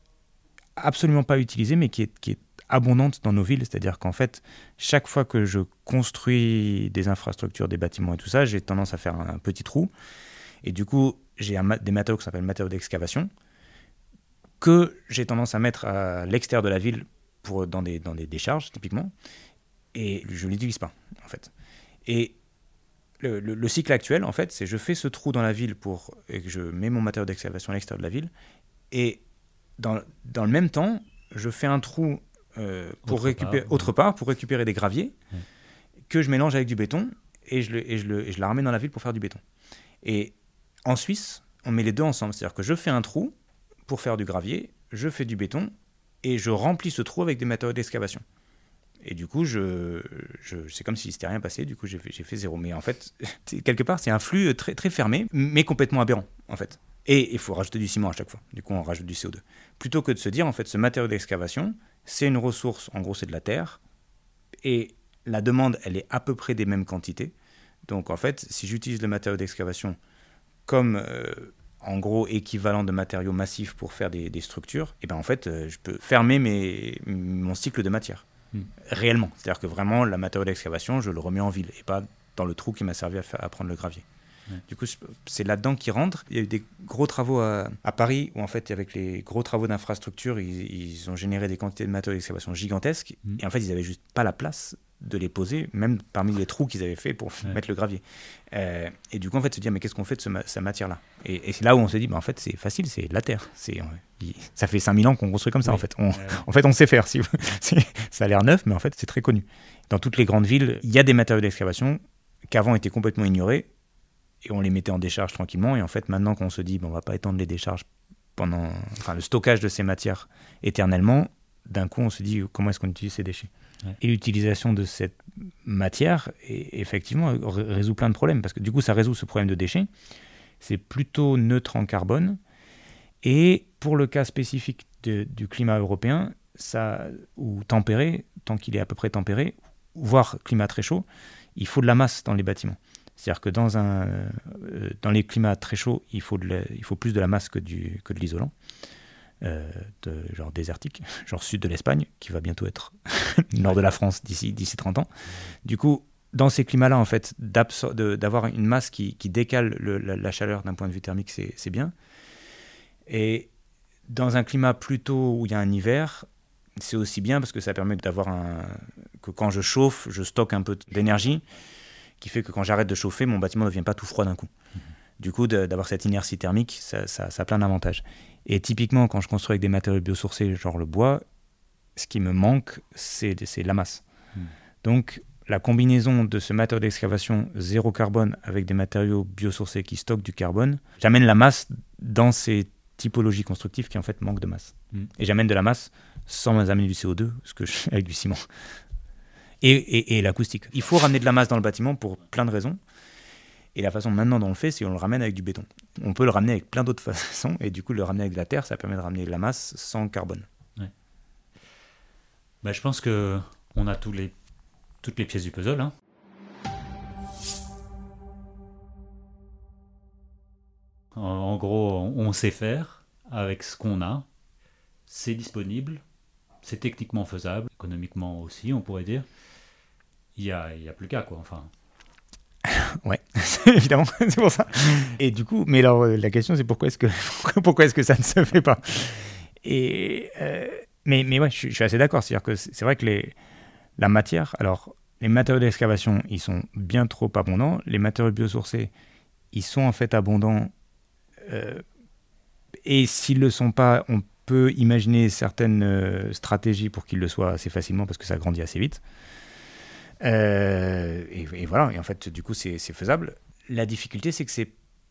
absolument pas utilisée, mais qui est, qui est abondante dans nos villes. C'est-à-dire qu'en fait, chaque fois que je construis des infrastructures, des bâtiments et tout ça, j'ai tendance à faire un, petit trou. Et du coup, j'ai des matériaux qui s'appellent matériaux d'excavation que j'ai tendance à mettre à l'extérieur de la ville pour, dans, des, dans des décharges, typiquement, et je ne l'utilise pas, en fait. Et le, le, cycle actuel, en fait, c'est je fais ce trou dans la ville pour, et que je mets mon matériau d'excavation à l'extérieur de la ville, et dans, dans, le même temps, je fais un trou euh, pour récupérer, autre part pour récupérer des graviers que je mélange avec du béton et je, le, et, je le, et je la ramène dans la ville pour faire du béton. Et en Suisse, on met les deux ensemble, c'est-à-dire que je fais un trou pour faire du gravier, je fais du béton et je remplis ce trou avec des matériaux d'excavation. Et du coup, je, je c'est comme si c'était rien passé. Du coup, j'ai fait, fait, zéro. Mais en fait, quelque part, c'est un flux très, très fermé, mais complètement aberrant, en fait. Et il faut rajouter du ciment à chaque fois. Du coup, on rajoute du CO2. Plutôt que de se dire, en fait, ce matériau d'excavation, c'est une ressource, en gros, c'est de la terre. Et la demande, elle est à peu près des mêmes quantités. Donc, en fait, si j'utilise le matériau d'excavation comme, euh, en gros, équivalent de matériaux massifs pour faire des, structures, et eh ben en fait, euh, je peux fermer mes, mon cycle de matière. Hmm. Réellement. C'est-à-dire que vraiment, la matériau d'excavation, je le remets en ville et pas dans le trou qui m'a servi à, faire, à prendre le gravier. Du coup, c'est là-dedans qu'il rentre. Il y a eu des gros travaux à, Paris où, en fait, avec les gros travaux d'infrastructure, ils, ont généré des quantités de matériaux d'excavation gigantesques. Hmm. Et en fait, ils n'avaient juste pas la place de les poser, même parmi les trous qu'ils avaient fait pour mettre le gravier. Euh, et du coup, en fait, se dire, mais qu'est-ce qu'on fait de ce, cette matière-là? Et, c'est là où on s'est dit, bah, en fait, c'est facile, c'est la terre. C'est, ça fait 5000 ans qu'on construit comme ça, en fait. On, en fait, on sait faire. Si ça a l'air neuf, mais en fait, c'est très connu. Dans toutes les grandes villes, il y a des matériaux d'excavation qu'avant étaient complètement ignorés, et on les mettait en décharge tranquillement. Et en fait, maintenant qu'on se dit, bon, on va pas étendre les décharges pendant, enfin, le stockage de ces matières éternellement, d'un coup, on se dit, comment est-ce qu'on utilise ces déchets? Et l'utilisation de cette matière, effectivement, résout plein de problèmes, parce que du coup, ça résout ce problème de déchets. C'est plutôt neutre en carbone. Et pour le cas spécifique du climat européen, ça, ou tempéré, tant qu'il est à peu près tempéré, voire climat très chaud, il faut de la masse dans les bâtiments. C'est-à-dire que dans, un, euh, dans les climats très chauds, il faut, il faut plus de la masse que, du, que de l'isolant. Euh, genre désertique, genre sud de l'Espagne, qui va bientôt être nord de la France d'ici d'ici 30 ans. Du coup, dans ces climats-là, en fait, d'avoir une masse qui, qui décale la, chaleur d'un point de vue thermique, c'est bien. Et dans un climat plutôt où il y a un hiver, c'est aussi bien parce que ça permet d'avoir un. que quand je chauffe, je stocke un peu d'énergie, qui fait que quand j'arrête de chauffer, mon bâtiment ne devient pas tout froid d'un coup. Mmh. Du coup, d'avoir cette inertie thermique, ça, ça, ça a plein d'avantages. Et typiquement, quand je construis avec des matériaux biosourcés, genre le bois, ce qui me manque, c'est la masse. Hmm. Donc, la combinaison de ce matériau d'excavation zéro carbone avec des matériaux biosourcés qui stockent du carbone, j'amène la masse dans ces typologies constructives qui en fait manquent de masse. Hmm. Et j'amène de la masse sans amener du CO2, ce que je avec du ciment. Et, l'acoustique. Il faut ramener de la masse dans le bâtiment pour plein de raisons. Et la façon maintenant dont on le fait, c'est qu'on le ramène avec du béton. On peut le ramener avec plein d'autres façons, et du coup, le ramener avec de la terre, ça permet de ramener de la masse sans carbone. Bah, je pense que on a toutes les pièces du puzzle. Hein. En, gros, on sait faire avec ce qu'on a. C'est disponible. C'est techniquement faisable. Économiquement aussi, on pourrait dire. Il n'y a, a plus qu'à, quoi. Enfin, Ouais, évidemment, c'est pour ça. Et du coup, mais alors euh, la question c'est pourquoi est-ce que pourquoi est-ce que ça ne se fait pas? Et euh, mais mais ouais, je, suis assez d'accord. C'est-à-dire que c'est vrai que les la matière, alors les matériaux d'excavation, ils sont bien trop abondants. Les matériaux biosourcés, ils sont en fait abondants. Euh, et s'ils le sont pas, on peut imaginer certaines stratégies pour qu'ils le soient assez facilement parce que ça grandit assez vite. Euh, et, voilà, et en fait, du coup, c'est faisable. La difficulté, c'est que c'est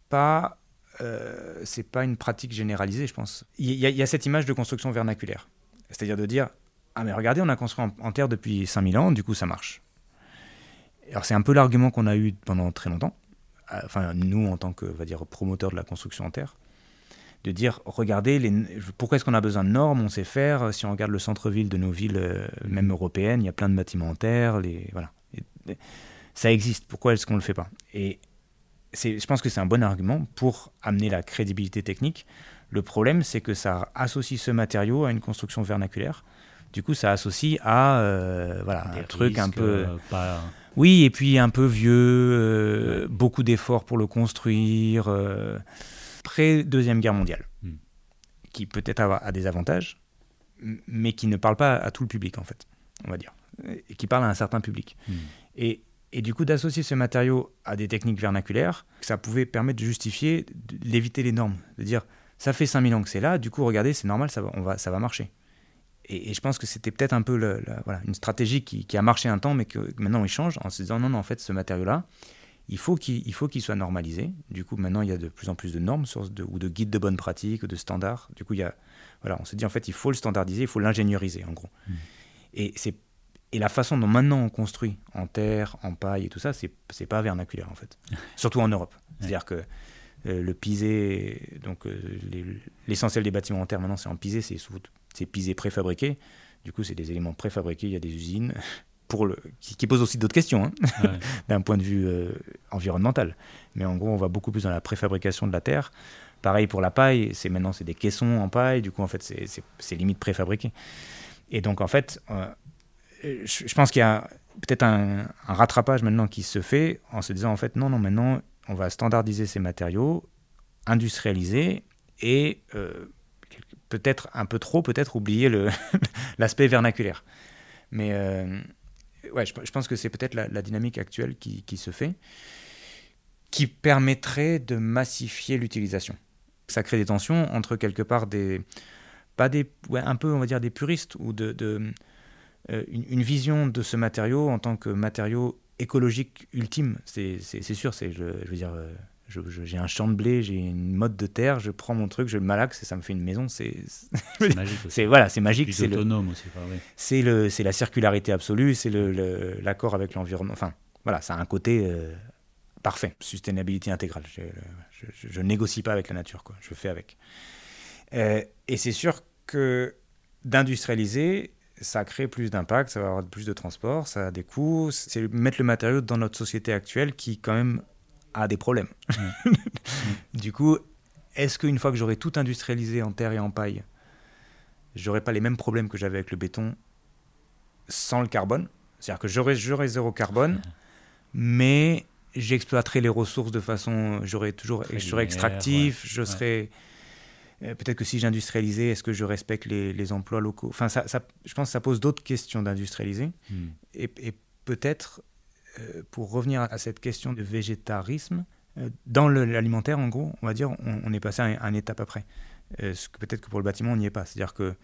pas, euh, c'est pas une pratique généralisée, je pense. Il y, a cette image de construction vernaculaire, c'est-à-dire de dire ah mais regardez, on a construit en, terre depuis 5000 ans, du coup ça marche. Alors c'est un peu l'argument qu'on a eu pendant très longtemps, euh, enfin nous en tant que va dire promoteurs de la construction en terre, de dire regardez les, pourquoi est-ce qu'on a besoin de normes? On sait faire. Si on regarde le centre-ville de nos villes euh, même européennes il y a plein de bâtiments en terre les voilà. Ça existe. Pourquoi est-ce qu'on le fait pas? Et je pense que c'est un bon argument pour amener la crédibilité technique. Le problème c'est que ça associe ce matériau à une construction vernaculaire. Du coup ça associe à euh, voilà un truc un peu euh, oui et puis un peu vieux beaucoup d'efforts pour le construire pré-deuxième guerre mondiale, hmm. qui peut-être a, des avantages, mais qui ne parle pas à tout le public, en fait, on va dire, et qui parle à un certain public. Hmm. Et, et du coup, d'associer ce matériau à des techniques vernaculaires, ça pouvait permettre de justifier, d'éviter les normes, de dire ça fait 5000 ans que c'est là, du coup, regardez, c'est normal, ça va, on va, ça va marcher. Et, et je pense que c'était peut-être un peu le- voilà, une stratégie qui, qui a marché un temps, mais que maintenant il change en se disant non, non, en fait, ce matériau-là, il faut qu'il qu'il soit normalisé. Du coup, maintenant, il y a de plus en plus de normes sur- de- ou de guides de bonne pratique ou de standards. Du coup, il y a, voilà, on se dit en fait, il faut le standardiser, il faut l'ingénieriser, en gros. Et, c'est, et la façon dont maintenant on construit en terre, en paille et tout ça, c'est, pas vernaculaire, en fait. Surtout en Europe. C'est-à-dire que euh, le pisé, donc euh, les- l'essentiel des bâtiments en terre maintenant, c'est en pisé, c'est pisé préfabriqué. Du coup, c'est des éléments préfabriqués, il y a des usines. Pour le, qui, qui posent aussi d'autres questions. hein Ouais. d'un point de vue euh, environnemental. Mais en gros, on va beaucoup plus dans la préfabrication de la terre. Pareil pour la paille, c'est maintenant c'est des caissons en paille, du coup en fait c'est- limite préfabriqué. Et donc en fait, euh, je, je pense qu'il y a peut-être un, un rattrapage maintenant qui se fait en se disant en fait non non maintenant on va standardiser ces matériaux, industrialiser et euh, peut-être un peu trop peut-être oublier l'aspect vernaculaire. Mais ouais, je, pense que c'est peut-être la, dynamique actuelle qui, se fait, qui permettrait de massifier l'utilisation. Ça crée des tensions entre quelque part des, pas des, un peu on va dire des puristes ou de, euh, une, vision de ce matériau en tant que matériau écologique ultime. C'est sûr, je, veux dire. euh, j'ai un champ de blé, j'ai une motte de terre, je prends mon truc, je le malaxe et ça me fait une maison. C'est magique aussi. c'est- voilà, c'est magique. C'est le, autonome aussi. enfin, oui. c'est le, c'est la circularité absolue, c'est le, le- l'accord avec l'environnement. Enfin, voilà, ça a un côté euh, parfait, sustainability intégrale. Je- je négocie pas avec la nature, quoi. Je fais avec. Euh, et c'est sûr que d'industrialiser, ça crée plus d'impact, ça va avoir plus de transport, ça a des coûts. C'est mettre le matériau dans notre société actuelle qui, quand même, a des problèmes. du coup, est-ce qu'une fois que j'aurai tout industrialisé en terre et en paille, j'aurai pas les mêmes problèmes que j'avais avec le béton sans le carbone? C'est-à-dire que j'aurai, j'aurai zéro carbone, mais j'exploiterai les ressources de façon. J'aurai toujours, Très je serai extractif, ouais. je Ouais. serai. euh, Peut-être que si j'industrialisais, est-ce que je respecte les, les emplois locaux? Enfin, ça, ça- je pense que ça pose d'autres questions d'industrialiser. Hmm. Et, et peut-être, pour revenir à cette question de végétarisme, euh, dans l'alimentaire, en gros, on va dire, on, est passé à un, un étape après. Euh, peut-être que pour le bâtiment, on n'y est pas. C'est-à-dire que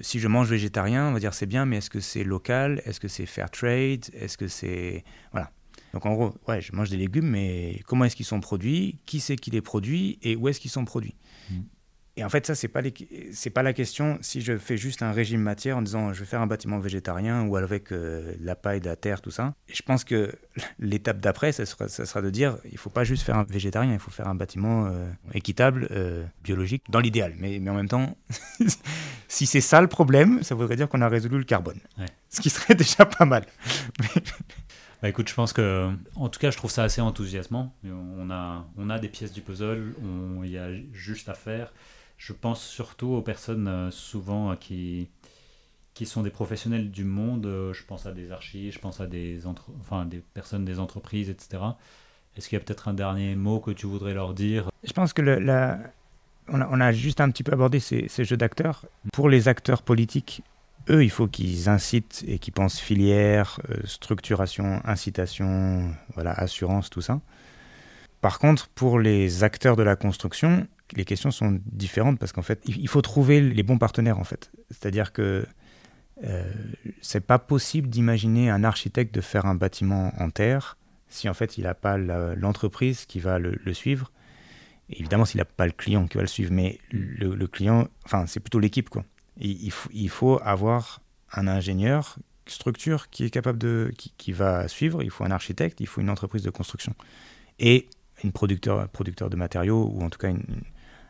si je mange végétarien, on va dire c'est bien, mais est-ce que c'est local? Est-ce que c'est fair trade? Est-ce que c'est. Voilà. Donc en gros, ouais, je mange des légumes, mais comment est-ce qu'ils sont produits? Qui c'est qui les produit? Et où est-ce qu'ils sont produits? Mm. Et en fait, ça, c'est pas, les- c'est pas la question si je fais juste un régime matière en disant je vais faire un bâtiment végétarien ou avec euh, la paille, de la terre, tout ça. Et je pense que l'étape d'après, ça sera, ça sera de dire il faut pas juste faire un végétarien, il faut faire un bâtiment euh, équitable, euh, biologique, dans l'idéal. Mais, mais en même temps, si c'est ça le problème, ça voudrait dire qu'on a résolu le carbone. Ouais. Ce qui serait déjà pas mal. Bah écoute, je pense que, en tout cas, je trouve ça assez enthousiasmant. On a, on a des pièces du puzzle, il y a juste à faire. Je pense surtout aux personnes euh, souvent euh, qui, qui sont des professionnels du monde. euh, Je pense à des archives, je pense à des, personnes des entreprises, etc. Est-ce qu'il y a peut-être un dernier mot que tu voudrais leur dire? Je pense que le- on, a, juste un petit peu abordé ces, jeux d'acteurs. Pour les acteurs politiques, eux, il faut qu'ils incitent et qu'ils pensent filière, structuration, incitation, voilà, assurance, tout ça. Par contre, pour les acteurs de la construction, les questions sont différentes parce qu'en fait, il faut trouver les bons partenaires en fait. C'est-à-dire que euh, c'est pas possible d'imaginer un architecte de faire un bâtiment en terre si en fait il n'a pas l'entreprise qui va le, suivre. Évidemment, s'il n'a pas le client qui va le suivre, mais le, client, enfin, c'est plutôt l'équipe quoi. Il, faut, il faut avoir un ingénieur structure qui est capable de, qui, va suivre. Il faut un architecte, il faut une entreprise de construction et une producteur, producteur de matériaux ou en tout cas une-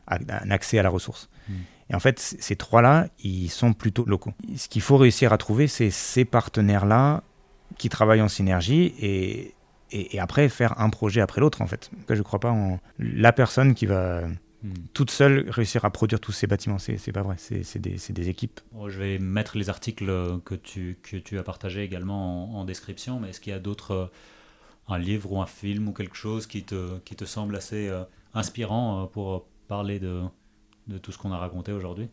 un accès à la ressource. Mm. Et en fait, ces trois-là, ils sont plutôt locaux. Ce qu'il faut réussir à trouver, c'est ces partenaires-là qui travaillent en synergie et, et, et après faire un projet après l'autre, en fait. Je ne crois pas en la personne qui va Hmm. toute seule réussir à produire tous ces bâtiments. C'est c'est pas vrai. C'est des, des équipes. Bon, Je vais mettre les articles euh, que tu, que tu as partagés également en, en description, mais est-ce qu'il y a d'autres, euh, un livre ou un film ou quelque chose qui te, qui te semble assez euh, inspirant pour parler de, de tout ce qu'on a raconté aujourd'hui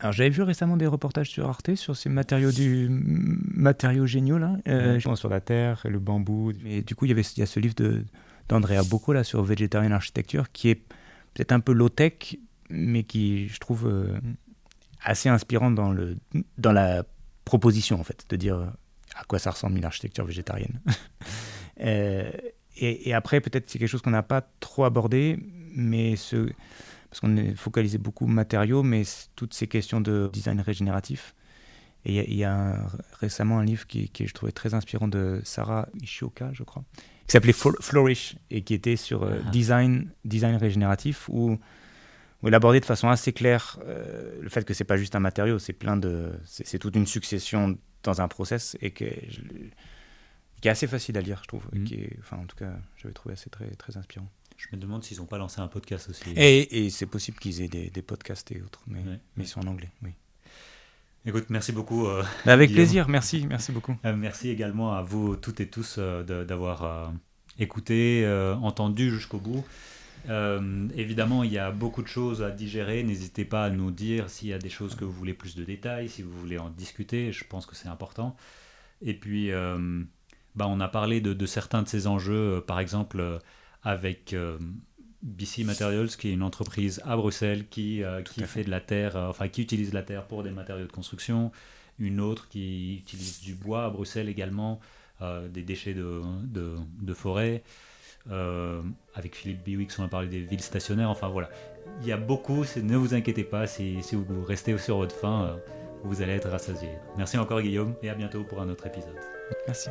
Alors j'avais vu récemment des reportages sur Arte sur ces matériaux du matériaux géniaux là, euh, sur la terre, le bambou. Mais du coup il y avait il y a ce livre de d'Andrea Bocco là sur Vegetarian Architecture qui est peut-être un peu low tech mais qui je trouve euh, assez inspirant dans le dans la proposition en fait de dire à quoi ça ressemble une architecture végétarienne. euh, et, et, après peut-être c'est quelque chose qu'on n'a pas trop abordé mais ce parce qu'on est focalisé beaucoup matériaux, mais toutes ces questions de design régénératif. Et il y, y, a un, récemment un livre qui, qui, je trouvais très inspirant de Sarah Ishioka, je crois, qui s'appelait Flourish et qui était sur euh, design, design régénératif, où, où elle abordait de façon assez claire euh, le fait que c'est pas juste un matériau, c'est plein de, c'est toute une succession dans un process et que je, qui est assez facile à lire, je trouve. Mhm. Et qui est, enfin, en tout cas, j'avais trouvé assez très, très inspirant. Je me demande s'ils n'ont pas lancé un podcast aussi. Et, et c'est possible qu'ils aient des, des, podcasts et autres, mais, Ouais. mais ils sont en anglais, oui. Écoute, merci beaucoup. euh, avec Guillaume. plaisir, merci, merci beaucoup. Euh, merci également à vous toutes et tous euh, d'avoir écouté, entendu jusqu'au bout. Évidemment, il y a beaucoup de choses à digérer. N'hésitez pas à nous dire s'il y a des choses que vous voulez plus de détails, si vous voulez en discuter. Je pense que c'est important. Et puis, bah, on a parlé de, de certains de ces enjeux, par exemple avec euh, BC Materials, qui est une entreprise à Bruxelles qui, euh, qui fait de la terre, euh, enfin qui utilise la terre pour des matériaux de construction. Une autre qui utilise du bois à Bruxelles également, des déchets de, de, de forêt. Euh, avec Philippe Biwix, on a parlé des villes stationnaires. Enfin voilà, il y a beaucoup. Ne vous inquiétez pas, si, si vous restez sur votre faim, euh, vous allez être rassasié. Merci encore Guillaume et à bientôt pour un autre épisode. Merci.